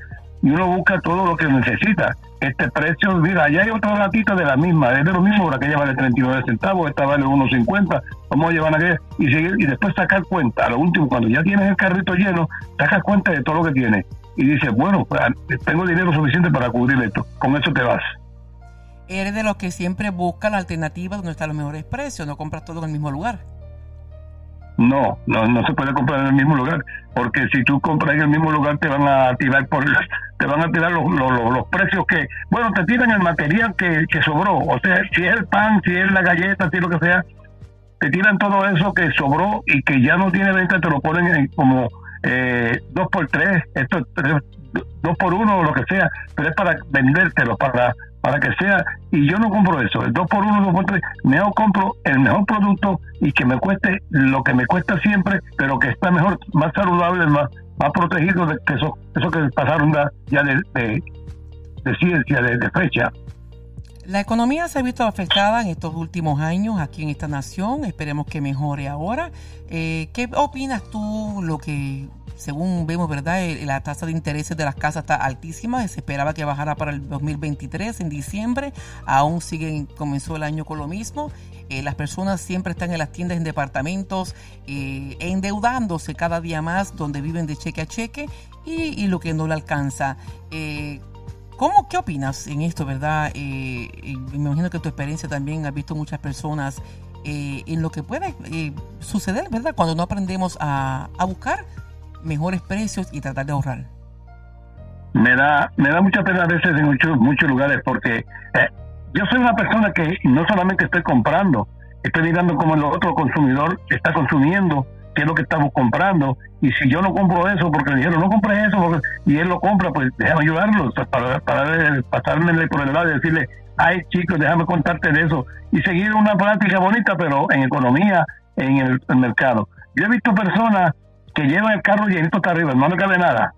y uno busca todo lo que necesita. Este precio, mira, allá hay otra latita de la misma, es de lo mismo, que aquella vale 39 centavos, esta vale 1.50, vamos a llevar aquella y seguir y después sacar cuenta. A lo último, cuando ya tienes el carrito lleno, sacas cuenta de todo lo que tienes y dices, bueno, pues, tengo dinero suficiente para cubrir esto, con eso te vas eres de los que siempre busca la alternativa donde están los mejores precios, no compras todo en el mismo lugar. No, no, no se puede comprar en el mismo lugar, porque si tú compras en el mismo lugar te van a tirar por te van a tirar los, los, precios que, bueno, te tiran el material que, que sobró, o sea, si es el pan, si es la galleta, si es lo que sea, te tiran todo eso que sobró y que ya no tiene venta, te lo ponen en como eh, dos por tres, esto dos por uno o lo que sea, pero es para vendértelo, para para que sea, y yo no compro eso, el 2 por 1 2 por 3 mejor compro el mejor producto y que me cueste lo que me cuesta siempre, pero que está mejor, más saludable, más, más protegido de que eso, eso que pasaron ya de, de, ciencia, de, fecha. La economía se ha visto afectada en estos últimos años aquí en esta nación. Esperemos que mejore ahora. Eh, ¿Qué opinas tú lo que según vemos, ¿verdad? La tasa de intereses de las casas está altísima. Se esperaba que bajara para el 2023 en diciembre. Aún sigue, comenzó el año con lo mismo. Eh, las personas siempre están en las tiendas en departamentos eh, endeudándose cada día más donde viven de cheque a cheque y, lo que no le alcanza. Eh, ¿Cómo, qué opinas en esto, verdad? me imagino que tu experiencia también has visto muchas personas en lo que puede suceder, ¿verdad? Cuando no aprendemos a, a buscar mejores precios y tratar de ahorrar. Me da, me da mucha pena a veces en muchos, muchos lugares porque eh, yo soy una persona que no solamente estoy comprando, estoy mirando cómo el otro consumidor está consumiendo, qué es lo que estamos comprando. Y si yo no compro eso, porque le dijeron, no compres eso, y él lo compra, pues déjame ayudarlo, para, para pasarme por el lado y decirle, ay chicos, déjame contarte de eso. Y seguir una práctica bonita, pero en economía, en el, mercado. Yo he visto personas que llevan el carro llenito hasta arriba, no le cabe nada,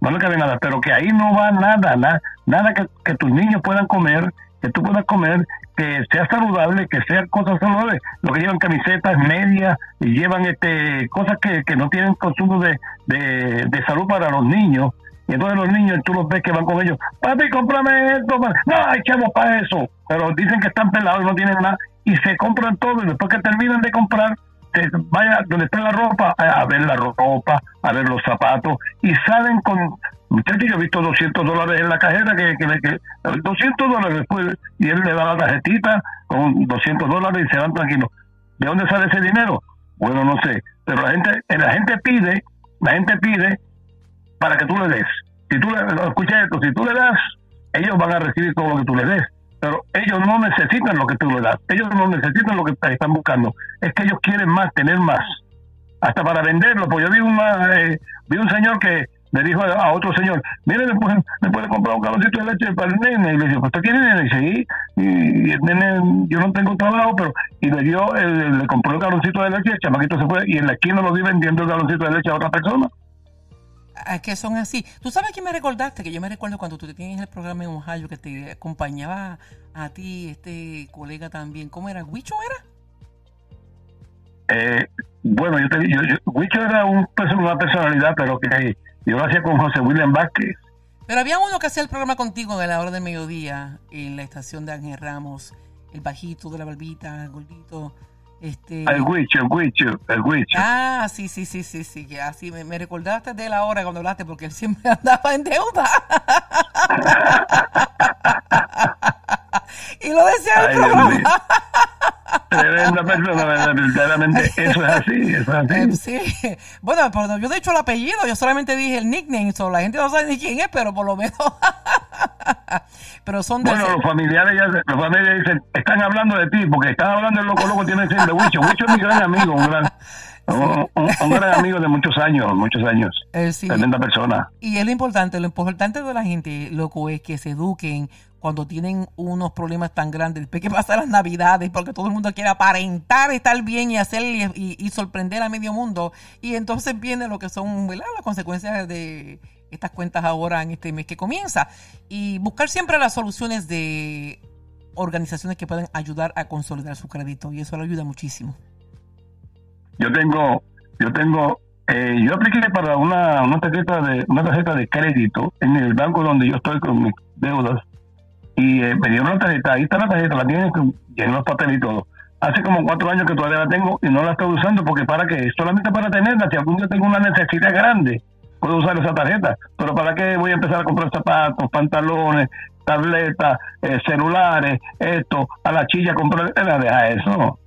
no le cabe nada, pero que ahí no va nada, nada, nada que, tus niños puedan comer, que tú puedas comer, que sea saludable, que sean cosas saludables. Lo que llevan camisetas, medias, y llevan este cosas que, que no tienen consumo de, de, salud para los niños. Y entonces los niños, tú los ves que van con ellos, papi, cómprame esto. No, hay para eso. Pero dicen que están pelados no tienen nada. Y se compran todo. Y después que terminan de comprar, vaya donde está la ropa, a ver la ropa, a ver los zapatos, y salen con, muchachos, yo he visto 200 dólares en la cajera, que, que, 200 dólares después, y él le da la tarjetita con 200 dólares y se van tranquilos. ¿De dónde sale ese dinero? Bueno, no sé, pero la gente, la gente pide, la gente pide para que tú le des. Si tú le, escucha esto, si tú le das, ellos van a recibir todo lo que tú le des pero ellos no necesitan lo que tú le das, ellos no necesitan lo que están buscando, es que ellos quieren más, tener más, hasta para venderlo, pues yo vi, una, eh, vi un señor que le dijo a, otro señor, mire, me puede, me puede comprar un galoncito de leche para el nene, y le dijo, pues usted tiene nene, sí, y, el nene, yo no tengo trabajo, pero, y le dio, le compró el galoncito de leche, el chamaquito se fue, y en la esquina lo vi vendiendo el galoncito de leche a otra persona que son así. ¿Tú sabes que me recordaste? Que yo me recuerdo cuando tú tenías el programa en Ohio que te acompañaba a ti, este colega también. ¿Cómo era? ¿Huicho era? Eh, bueno, yo te digo, Huicho era un, una personalidad, pero que yo lo hacía con José William Vázquez. Pero había uno que hacía el programa contigo a la hora del mediodía en la estación de Ángel Ramos, el bajito de la barbita, el gordito. Este... El Wicho, el Wicho, el Wicho. Ah, sí, sí, sí, sí, sí, que así me, recordaste de la hora cuando hablaste porque él siempre andaba en deuda. y lo decía el programa. Tremenda persona, verdaderamente. Eso es así, eso es así. Sí. Bueno, pero yo he dicho el apellido, yo solamente dije el nickname, so la gente no sabe ni quién es, pero por lo menos. pero son de Bueno, los familiares ya los familiares dicen, están hablando de ti, porque están hablando del loco loco, tiene que de Wicho. Wicho es mi gran amigo, un gran. Un, gran amigo de muchos años, muchos años. Eh, Tremenda persona. Y es lo importante, lo importante de la gente, loco, es que se eduquen cuando tienen unos problemas tan grandes, después que pasa las navidades, porque todo el mundo quiere aparentar estar bien y hacer y, sorprender a medio mundo, y entonces viene lo que son las consecuencias de estas cuentas ahora en este mes que comienza, y buscar siempre las soluciones de organizaciones que puedan ayudar a consolidar su crédito, y eso le ayuda muchísimo. Yo tengo, yo tengo eh, yo apliqué para una, una tarjeta de una tarjeta de crédito en el banco donde yo estoy con mis deudas y eh, me dieron la tarjeta, ahí está la tarjeta, la tienen en los papeles y todo. Hace como cuatro años que todavía la tengo y no la estoy usando porque para qué, solamente para tenerla, si algún día tengo una necesidad grande, puedo usar esa tarjeta, pero para qué voy a empezar a comprar zapatos, pantalones, tabletas, eh, celulares, esto, a la chilla comprar, deja eso.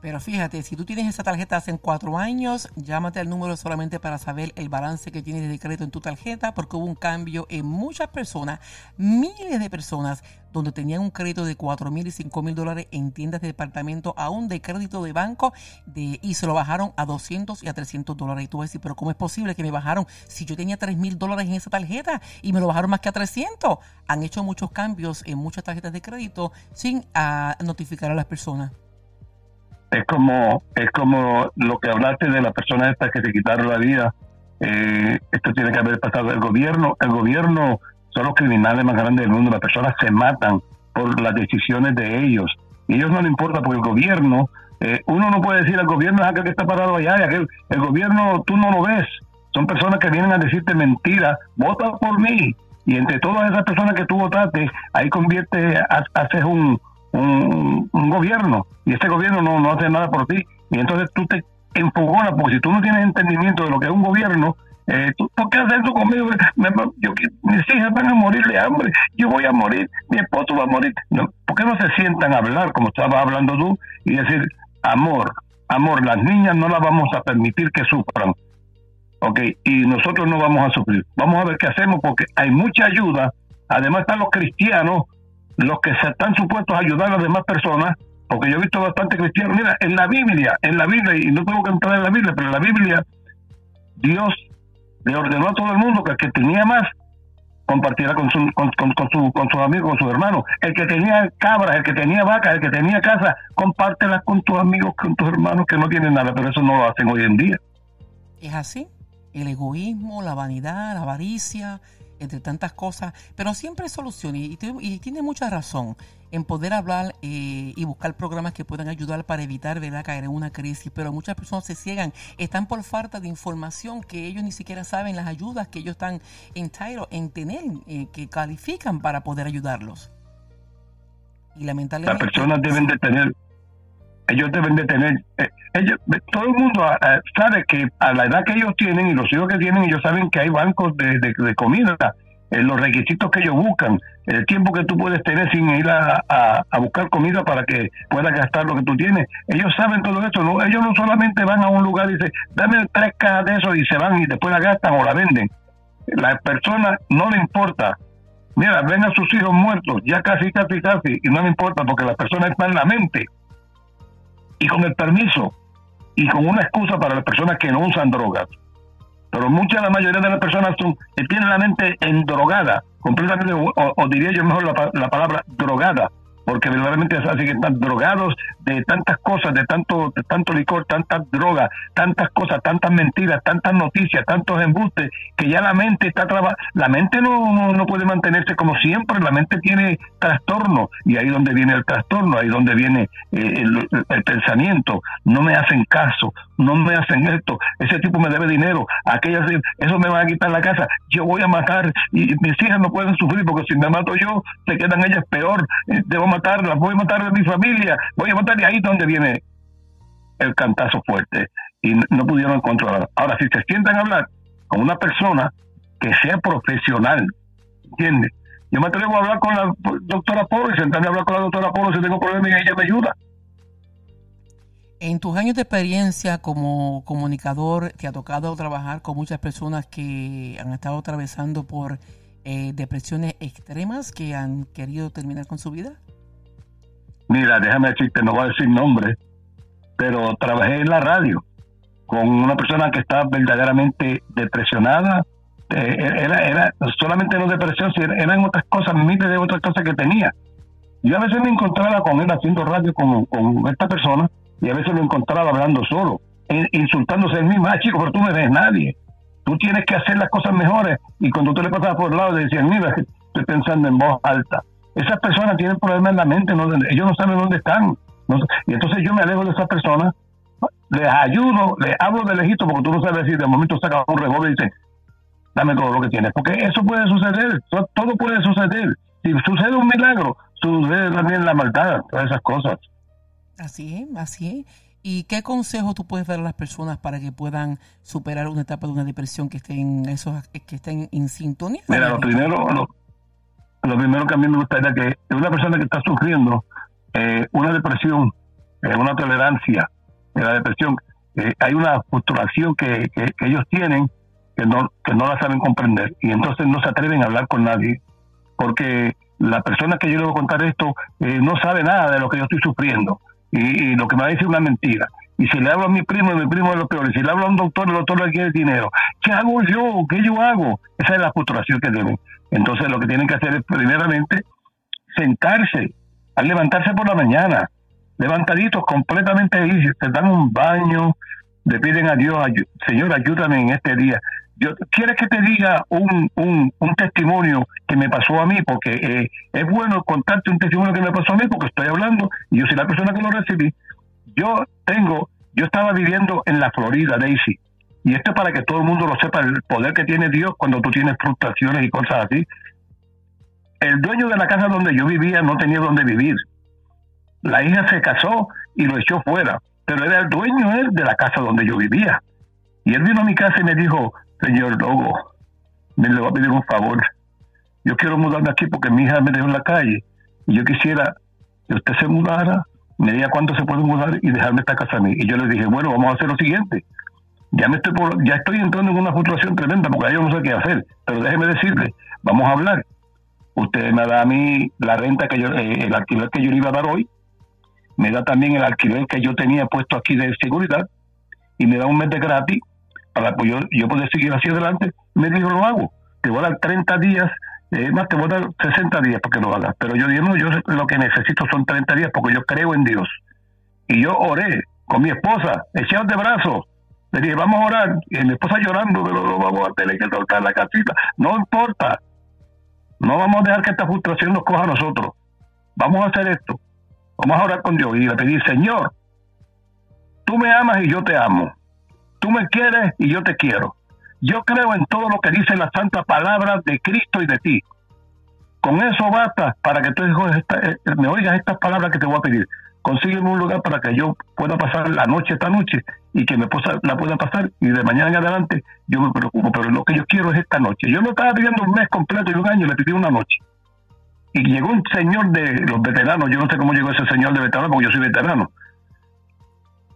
Pero fíjate, si tú tienes esa tarjeta hace cuatro años, llámate al número solamente para saber el balance que tienes de crédito en tu tarjeta, porque hubo un cambio en muchas personas, miles de personas, donde tenían un crédito de cuatro mil y cinco mil dólares en tiendas de departamento, aún de crédito de banco, de, y se lo bajaron a 200 y a 300 dólares. Y tú vas a decir, pero ¿cómo es posible que me bajaron si yo tenía tres mil dólares en esa tarjeta y me lo bajaron más que a 300? Han hecho muchos cambios en muchas tarjetas de crédito sin ah, notificar a las personas es como es como lo que hablaste de la persona esta que se quitaron la vida eh, esto tiene que haber pasado el gobierno el gobierno son los criminales más grandes del mundo las personas se matan por las decisiones de ellos. Y ellos no le importa porque el gobierno, eh, uno no puede decir al gobierno es aquel que está parado allá, aquel, el gobierno tú no lo ves. Son personas que vienen a decirte mentiras, vota por mí. Y entre todas esas personas que tú votaste, ahí convierte, haces un, un, gobierno y este gobierno no, no hace nada por ti. Y entonces tú te enfogonas, porque si tú no tienes entendimiento de lo que es un gobierno, eh, ¿por qué haces eso conmigo? mis hijas van a morir de hambre, yo voy a morir, mi esposo va a morir. No, ¿Por qué no se sientan a hablar como estabas hablando tú y decir, amor, amor, las niñas no las vamos a permitir que sufran? Ok, y nosotros no vamos a sufrir. Vamos a ver qué hacemos porque hay mucha ayuda. Además están los cristianos, los que se están supuestos a ayudar a las demás personas, porque yo he visto bastante cristianos. Mira, en la Biblia, en la Biblia, y no tengo que entrar en la Biblia, pero en la Biblia, Dios le ordenó a todo el mundo que el que tenía más compartiera con, su, con, su, con sus amigos, con sus hermanos. El que tenía cabras, el que tenía vacas, el que tenía casa, compártelas con tus amigos, con tus hermanos que no tienen nada, pero eso no lo hacen hoy en día. ¿Es así? El egoísmo, la vanidad, la avaricia, entre tantas cosas, pero siempre hay solución y, tiene mucha razón en poder hablar eh, y buscar programas que puedan ayudar para evitar ¿verdad? caer en una crisis, pero muchas personas se ciegan, están por falta de información que ellos ni siquiera saben las ayudas que ellos están entitled en tener, eh, que califican para poder ayudarlos. Y lamentablemente... Las personas deben de tener ellos deben de tener, eh, ellos, todo el mundo ah, sabe que a la edad que ellos tienen y los hijos que tienen, ellos saben que hay bancos de, de, comida, eh, los requisitos que ellos buscan, el tiempo que tú puedes tener sin ir a, a, buscar comida para que puedas gastar lo que tú tienes. Ellos saben todo esto, ellos no solamente van a un lugar y dicen, dame tres cajas de eso y se van y después la gastan o la venden. La persona no le importa. Mira, ven a sus hijos muertos, ya casi, casi, casi, y no le importa porque la persona está en la mente y con el permiso y con una excusa para las personas que no usan drogas. Pero mucha, la mayoría de las personas son, tienen la mente endrogada, completamente, o, diría yo mejor la palabra drogada, porque verdaderamente así que están drogados de tantas cosas, de tanto, de tanto licor, tantas drogas, tantas cosas, tantas mentiras, tantas noticias, tantos embustes, que ya la mente está trabajando, la mente no, no, puede mantenerse como siempre, la mente tiene trastorno, y ahí donde viene el trastorno, ahí donde viene eh, el, pensamiento, no me hacen caso, no me hacen esto, ese tipo me debe dinero, aquellas, eso me va a quitar la casa, yo voy a matar, y mis hijas no pueden sufrir porque si me mato yo, se quedan ellas peor, eh, matarlas, voy a matar a mi familia, voy a matar y ahí donde viene el cantazo fuerte y no pudieron controlar. Ahora, si se sientan a hablar con una persona que sea profesional, ¿entiendes? Yo me atrevo a hablar con la doctora Polo y sentarme a hablar con la doctora Polo si tengo problemas y ella me ayuda. En tus años de experiencia como comunicador, ¿te ha tocado trabajar con muchas personas que han estado atravesando por eh, depresiones extremas que han querido terminar con su vida? Mira, déjame decirte, no voy a decir nombre, pero trabajé en la radio con una persona que estaba verdaderamente depresionada. Eh, era, era solamente no depresión, eran otras cosas, miles de otras cosas que tenía. Yo a veces me encontraba con él haciendo radio con, con esta persona y a veces lo encontraba hablando solo, insultándose él mismo. Ah, chico, pero tú no eres nadie. Tú tienes que hacer las cosas mejores. Y cuando tú le pasabas por el lado, decían, mira, estoy pensando en voz alta. Esas personas tienen problemas en la mente, ¿no? ellos no saben dónde están. y entonces yo me alejo de esas personas, les ayudo, les hablo de lejito, porque tú no sabes si de momento saca un revólver y dice, dame todo lo que tienes. Porque eso puede suceder, todo puede suceder. Si sucede un milagro, sucede también la maldad, todas esas cosas. Así es, así es. ¿Y qué consejo tú puedes dar a las personas para que puedan superar una etapa de una depresión que estén, esos, que estén en sintonía? Mira, lo primero, lo primero que a mí me gustaría que una persona que está sufriendo eh, una depresión, eh, una tolerancia de la depresión, eh, hay una postulación que, ellos tienen que no, que no la saben comprender y entonces no se atreven a hablar con nadie porque la persona que yo le voy a contar esto no sabe nada de lo que yo estoy sufriendo y, lo que me va a decir es una mentira. Y si le hablo a mi primo, mi primo es lo peor. Y si le hablo a un doctor, el doctor le quiere dinero. ¿Qué hago yo? ¿Qué yo hago? Esa es la postulación que deben. Entonces lo que tienen que hacer es primeramente sentarse, al levantarse por la mañana, levantaditos completamente ahí, se dan un baño, le piden a Dios, Señor, ayúdame en este día. Yo, ¿Quieres que te diga un, un, un testimonio que me pasó a mí? Porque eh, es bueno contarte un testimonio que me pasó a mí porque estoy hablando y yo soy la persona que lo recibí. Yo tengo, yo estaba viviendo en la Florida, Daisy, y esto es para que todo el mundo lo sepa, el poder que tiene Dios cuando tú tienes frustraciones y cosas así. El dueño de la casa donde yo vivía no tenía donde vivir. La hija se casó y lo echó fuera, pero era el dueño de la casa donde yo vivía. Y él vino a mi casa y me dijo, señor Logo, me le voy a pedir un favor. Yo quiero mudarme aquí porque mi hija me dejó en la calle y yo quisiera que usted se mudara, me diga cuándo se puede mudar y dejarme esta casa a mí. Y yo le dije, bueno, vamos a hacer lo siguiente. Ya, me estoy ya estoy entrando en una frustración tremenda porque yo no sé qué hacer, pero déjeme decirle, vamos a hablar. Usted me da a mí la renta que yo, eh, el alquiler que yo le iba a dar hoy, me da también el alquiler que yo tenía puesto aquí de seguridad y me da un mes de gratis para pues yo, yo poder seguir hacia adelante. Me dijo, lo hago. Te voy a dar 30 días, eh, más te voy a dar 60 días para que lo hagas. Pero yo dije, no, yo lo que necesito son 30 días porque yo creo en Dios. Y yo oré con mi esposa, echados de brazos. Le dije, vamos a orar. Y mi esposa llorando, pero no vamos a tener que soltar la casita. No importa. No vamos a dejar que esta frustración nos coja a nosotros. Vamos a hacer esto. Vamos a orar con Dios y le pedí, Señor, tú me amas y yo te amo. Tú me quieres y yo te quiero. Yo creo en todo lo que dice la santa palabra de Cristo y de ti. Con eso basta para que tú eh, me oigas estas palabras que te voy a pedir. Consígueme un lugar para que yo pueda pasar la noche esta noche y que mi esposa la pueda pasar y de mañana en adelante yo me preocupo. Pero lo que yo quiero es esta noche. Yo no estaba pidiendo un mes completo y un año, le pedí una noche y llegó un señor de los veteranos, yo no sé cómo llegó ese señor de veteranos porque yo soy veterano.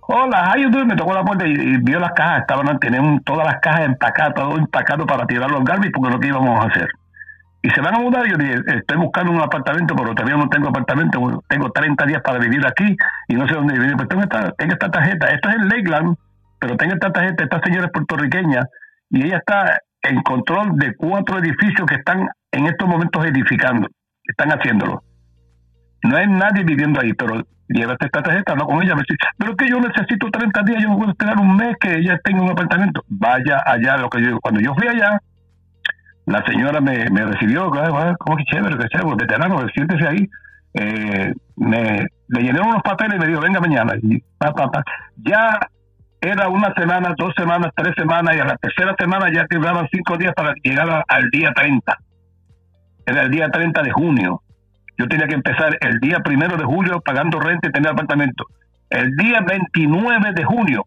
Hola, how Me tocó la puerta y, vio las cajas, estaban tenían todas las cajas empacadas, todo empacado para tirarlo al garbage porque lo que íbamos a hacer. Y se van a mudar, yo dije, estoy buscando un apartamento, pero todavía no tengo apartamento, tengo 30 días para vivir aquí y no sé dónde vivir. Pues tengo esta, tengo esta tarjeta, esto es en Lakeland, pero tengo esta tarjeta, esta señora es puertorriqueña y ella está en control de cuatro edificios que están en estos momentos edificando están haciéndolo. No hay nadie viviendo ahí, pero llévate esta tarjeta, habla con ella, dice, pero que yo necesito 30 días, yo no puedo esperar un mes que ella tenga un apartamento. Vaya allá, lo que yo, cuando yo fui allá, la señora me, me recibió, como que chévere, que chévere, veterano, siéntese ahí. Eh, me, le llené unos papeles y me dijo, venga mañana. Y, pa, Ya era una semana, dos semanas, tres semanas, y a la tercera semana ya quedaban cinco días para llegar al día 30 era el día 30 de junio. Yo tenía que empezar el día primero de julio pagando renta y tener apartamento. El día 29 de junio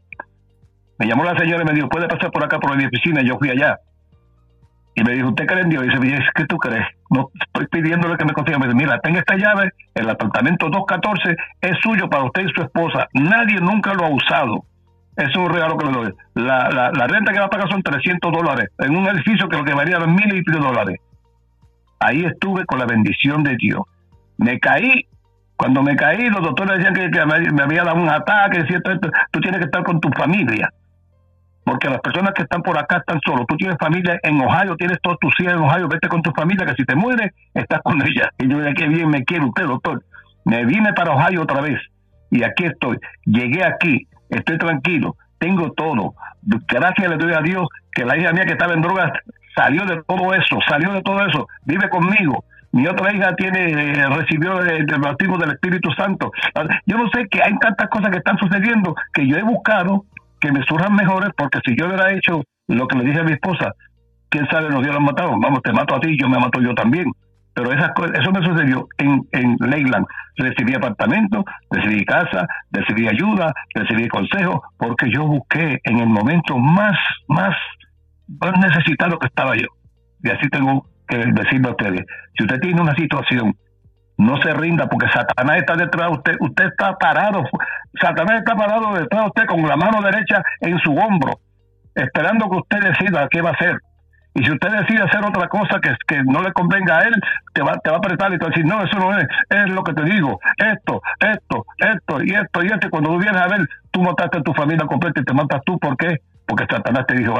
me llamó la señora y me dijo, ¿puede pasar por acá por mi oficina? Y yo fui allá. Y me dijo, ¿usted cree en Dios? Y dice, ¿qué tú crees? No estoy pidiéndole que me consiga. Me dice, mira, tenga esta llave, el apartamento 214 es suyo para usted y su esposa. Nadie nunca lo ha usado. Es un regalo que le doy. La, la, renta que va a pagar son 300 dólares en un edificio que lo que varía mil y pico dólares. Ahí estuve con la bendición de Dios. Me caí. Cuando me caí, los doctores decían que, me, había dado un ataque, ¿cierto? Tú tienes que estar con tu familia. Porque las personas que están por acá están solos. Tú tienes familia en Ohio, tienes todos tus hijos en Ohio, vete con tu familia, que si te mueres, estás con ella. Y yo, qué bien me quiere usted, doctor. Me vine para Ohio otra vez. Y aquí estoy. Llegué aquí. Estoy tranquilo. Tengo todo. Gracias le doy a Dios que la hija mía que estaba en drogas salió de todo eso, salió de todo eso, vive conmigo. Mi otra hija tiene eh, recibió el, bautismo del Espíritu Santo. Yo no sé que hay tantas cosas que están sucediendo que yo he buscado que me surjan mejores porque si yo hubiera hecho lo que le dije a mi esposa, quién sabe nos hubieran matado. Vamos, te mato a ti, yo me mato yo también. Pero esas eso me sucedió en, en Leyland. Recibí apartamento, recibí casa, recibí ayuda, recibí consejo, porque yo busqué en el momento más, más más necesitado que estaba yo. Y así tengo que decirle a ustedes, si usted tiene una situación, no se rinda porque Satanás está detrás de usted, usted está parado, Satanás está parado detrás de usted con la mano derecha en su hombro, esperando que usted decida qué va a hacer. Y si usted decide hacer otra cosa que, que no le convenga a él, te va, te va a apretar y te va a decir, no, eso no es, es lo que te digo, esto, esto, esto y esto y esto. Cuando tú vienes a ver, tú mataste a tu familia completa y te matas tú, ¿por qué? Porque Satanás te dijo,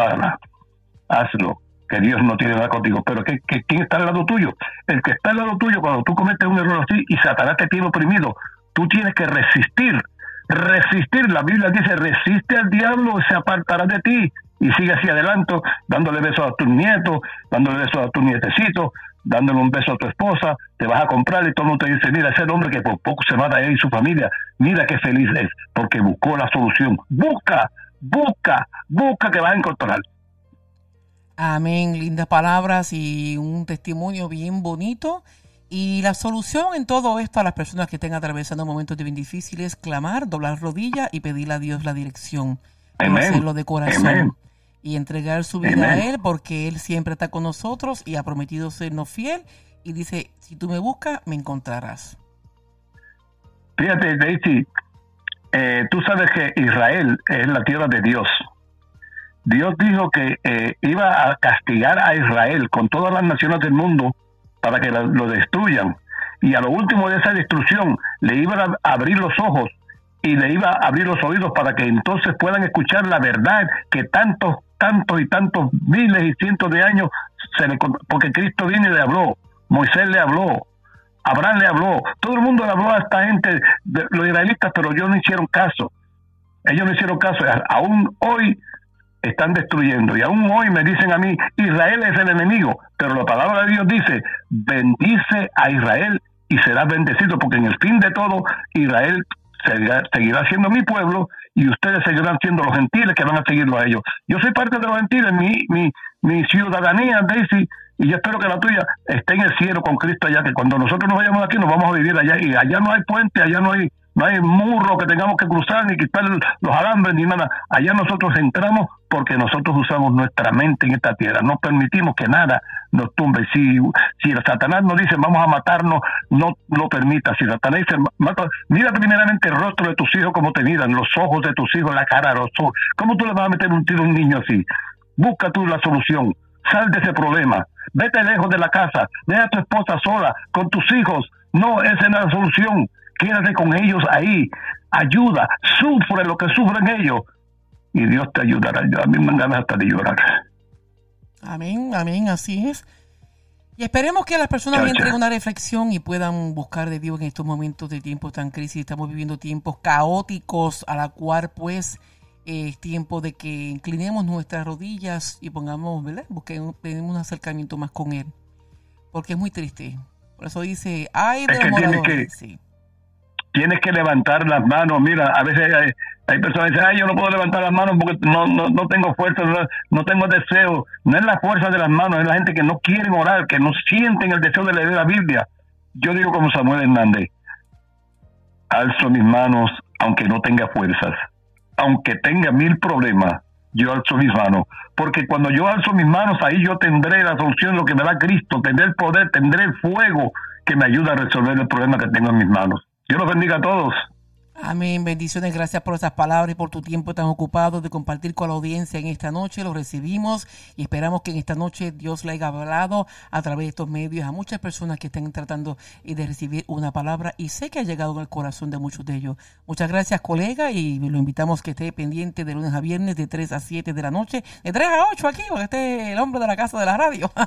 hazlo, que Dios no tiene nada contigo. Pero ¿qué, quién está al lado tuyo? El que está al lado tuyo cuando tú cometes un error así y Satanás te tiene oprimido, tú tienes que resistir resistir. La Biblia dice, resiste al diablo, se apartará de ti. Y sigue hacia adelante, dándole besos a tus nietos, dándole besos a tus nietecitos, dándole un beso a tu esposa, te vas a comprar y todo el mundo te dice, mira, ese hombre que por poco se mata él y su familia, mira qué feliz es, porque buscó la solución. Busca, busca, busca que vas a encontrar. Amén, lindas palabras y un testimonio bien bonito. Y la solución en todo esto a las personas que estén atravesando momentos bien difíciles, clamar, doblar rodillas y pedirle a Dios la dirección. Hacerlo de corazón. Y entregar su vida a Él porque Él siempre está con nosotros y ha prometido sernos fiel. Y dice, si tú me buscas, me encontrarás. Fíjate, Daisy, eh, tú sabes que Israel es la tierra de Dios. Dios dijo que eh, iba a castigar a Israel con todas las naciones del mundo para que lo, destruyan. Y a lo último de esa destrucción le iba a abrir los ojos y le iba a abrir los oídos para que entonces puedan escuchar la verdad que tantos, tantos y tantos miles y cientos de años, se le, porque Cristo viene y le habló, Moisés le habló, Abraham le habló, todo el mundo le habló a esta gente, los israelitas, pero ellos no hicieron caso. Ellos no hicieron caso. Aún hoy están destruyendo. Y aún hoy me dicen a mí, Israel es el enemigo, pero la palabra de Dios dice, bendice a Israel y será bendecido, porque en el fin de todo Israel seguirá, siendo mi pueblo y ustedes seguirán siendo los gentiles que van a seguirlo a ellos. Yo soy parte de los gentiles, mi, mi, mi ciudadanía, Daisy, y yo espero que la tuya esté en el cielo con Cristo allá, que cuando nosotros nos vayamos aquí nos vamos a vivir allá, y allá no hay puente, allá no hay no hay murro que tengamos que cruzar ni quitar los alambres ni nada. Allá nosotros entramos porque nosotros usamos nuestra mente en esta tierra. No permitimos que nada nos tumbe. Si, si el Satanás nos dice vamos a matarnos, no lo permita. Si Satanás dice mata, mira primeramente el rostro de tus hijos como te miran, los ojos de tus hijos, la cara, los ojos. ¿Cómo tú le vas a meter un tiro a un niño así? Busca tú la solución. Sal de ese problema. Vete lejos de la casa. Deja a tu esposa sola con tus hijos. No, esa es la solución quédate con ellos ahí, ayuda, sufre lo que sufren ellos y Dios te ayudará. Yo a mí me ganas hasta de llorar. Amén, amén, así es. Y esperemos que las personas entren en una reflexión y puedan buscar de Dios en estos momentos de tiempos tan crisis. Estamos viviendo tiempos caóticos, a la cual pues es tiempo de que inclinemos nuestras rodillas y pongamos, ¿verdad? Busquemos un acercamiento más con Él. Porque es muy triste. Por eso dice, ay de que, sí tienes que levantar las manos. Mira, a veces hay, personas que dicen, ay, yo no puedo levantar las manos porque no, no, no tengo fuerza, no, tengo deseo. No es la fuerza de las manos, es la gente que no quiere orar, que no sienten el deseo de leer la Biblia. Yo digo como Samuel Hernández, alzo mis manos aunque no tenga fuerzas, aunque tenga mil problemas, yo alzo mis manos, porque cuando yo alzo mis manos, ahí yo tendré la solución, lo que me da Cristo, tendré el poder, tendré el fuego que me ayuda a resolver el problema que tengo en mis manos. Dios los bendiga a todos. Amén. Bendiciones. Gracias por esas palabras y por tu tiempo tan ocupado de compartir con la audiencia en esta noche. Lo recibimos y esperamos que en esta noche Dios le haya hablado a través de estos medios a muchas personas que estén tratando de recibir una palabra y sé que ha llegado al corazón de muchos de ellos. Muchas gracias, colega, y lo invitamos que esté pendiente de lunes a viernes de 3 a 7 de la noche, de 3 a 8 aquí, porque este es el hombre de la casa de la radio.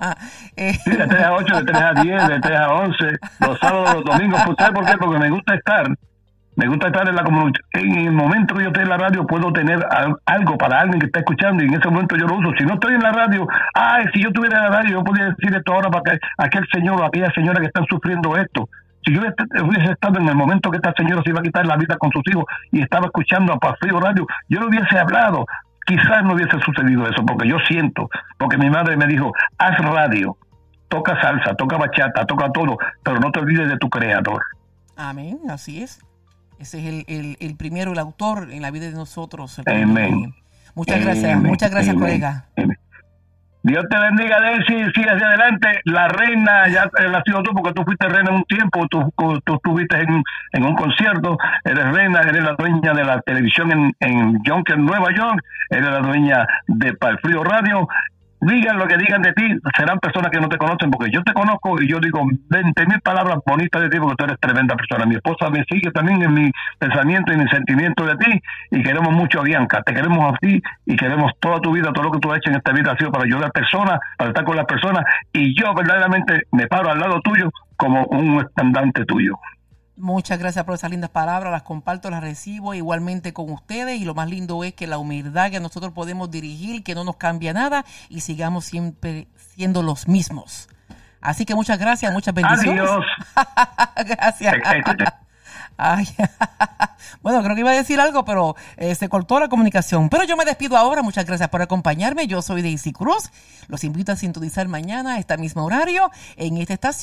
Eh, de 3 a 8, de 3 a 10, de 3 a 11, los sábados, los domingos. ¿Por qué? Porque me gusta estar me gusta estar en la comunidad. En el momento que yo estoy en la radio puedo tener algo para alguien que está escuchando y en ese momento yo lo uso. Si no estoy en la radio, ay, si yo estuviera en la radio yo podría decir esto ahora para que aquel señor o aquella señora que están sufriendo esto. Si yo hubiese estado en el momento que esta señora se iba a quitar la vida con sus hijos y estaba escuchando a Paseo Radio, yo no hubiese hablado. Quizás no hubiese sucedido eso, porque yo siento, porque mi madre me dijo, haz radio, toca salsa, toca bachata, toca todo, pero no te olvides de tu creador. Amén, así es. Ese es el, el, primero, el autor en la vida de nosotros. Amén. Muchas gracias, muchas gracias, colega. Dios te bendiga, Desi, sigue hacia adelante. La reina, ya la has sido tú, porque tú fuiste reina un tiempo, tú, tú estuviste en, en, un concierto, eres reina, eres la dueña de la televisión en, en Yonkers, Nueva York, eres la dueña de Palfrío Radio, digan lo que digan de ti, serán personas que no te conocen, porque yo te conozco y yo digo 20 mil palabras bonitas de ti, porque tú eres tremenda persona. Mi esposa me sigue también en mi pensamiento y mi sentimiento de ti, y queremos mucho a Bianca, te queremos a ti y queremos toda tu vida, todo lo que tú has hecho en esta vida ha sido para ayudar a personas, para estar con las personas, y yo verdaderamente me paro al lado tuyo como un estandante tuyo. Muchas gracias por esas lindas palabras, las comparto, las recibo igualmente con ustedes y lo más lindo es que la humildad que nosotros podemos dirigir, que no nos cambia nada y sigamos siempre siendo los mismos. Así que muchas gracias, muchas bendiciones. Adiós. gracias. Ay, bueno, creo que iba a decir algo, pero eh, se cortó la comunicación. Pero yo me despido ahora. Muchas gracias por acompañarme. Yo soy Daisy Cruz. Los invito a sintonizar mañana a este mismo horario en esta estación.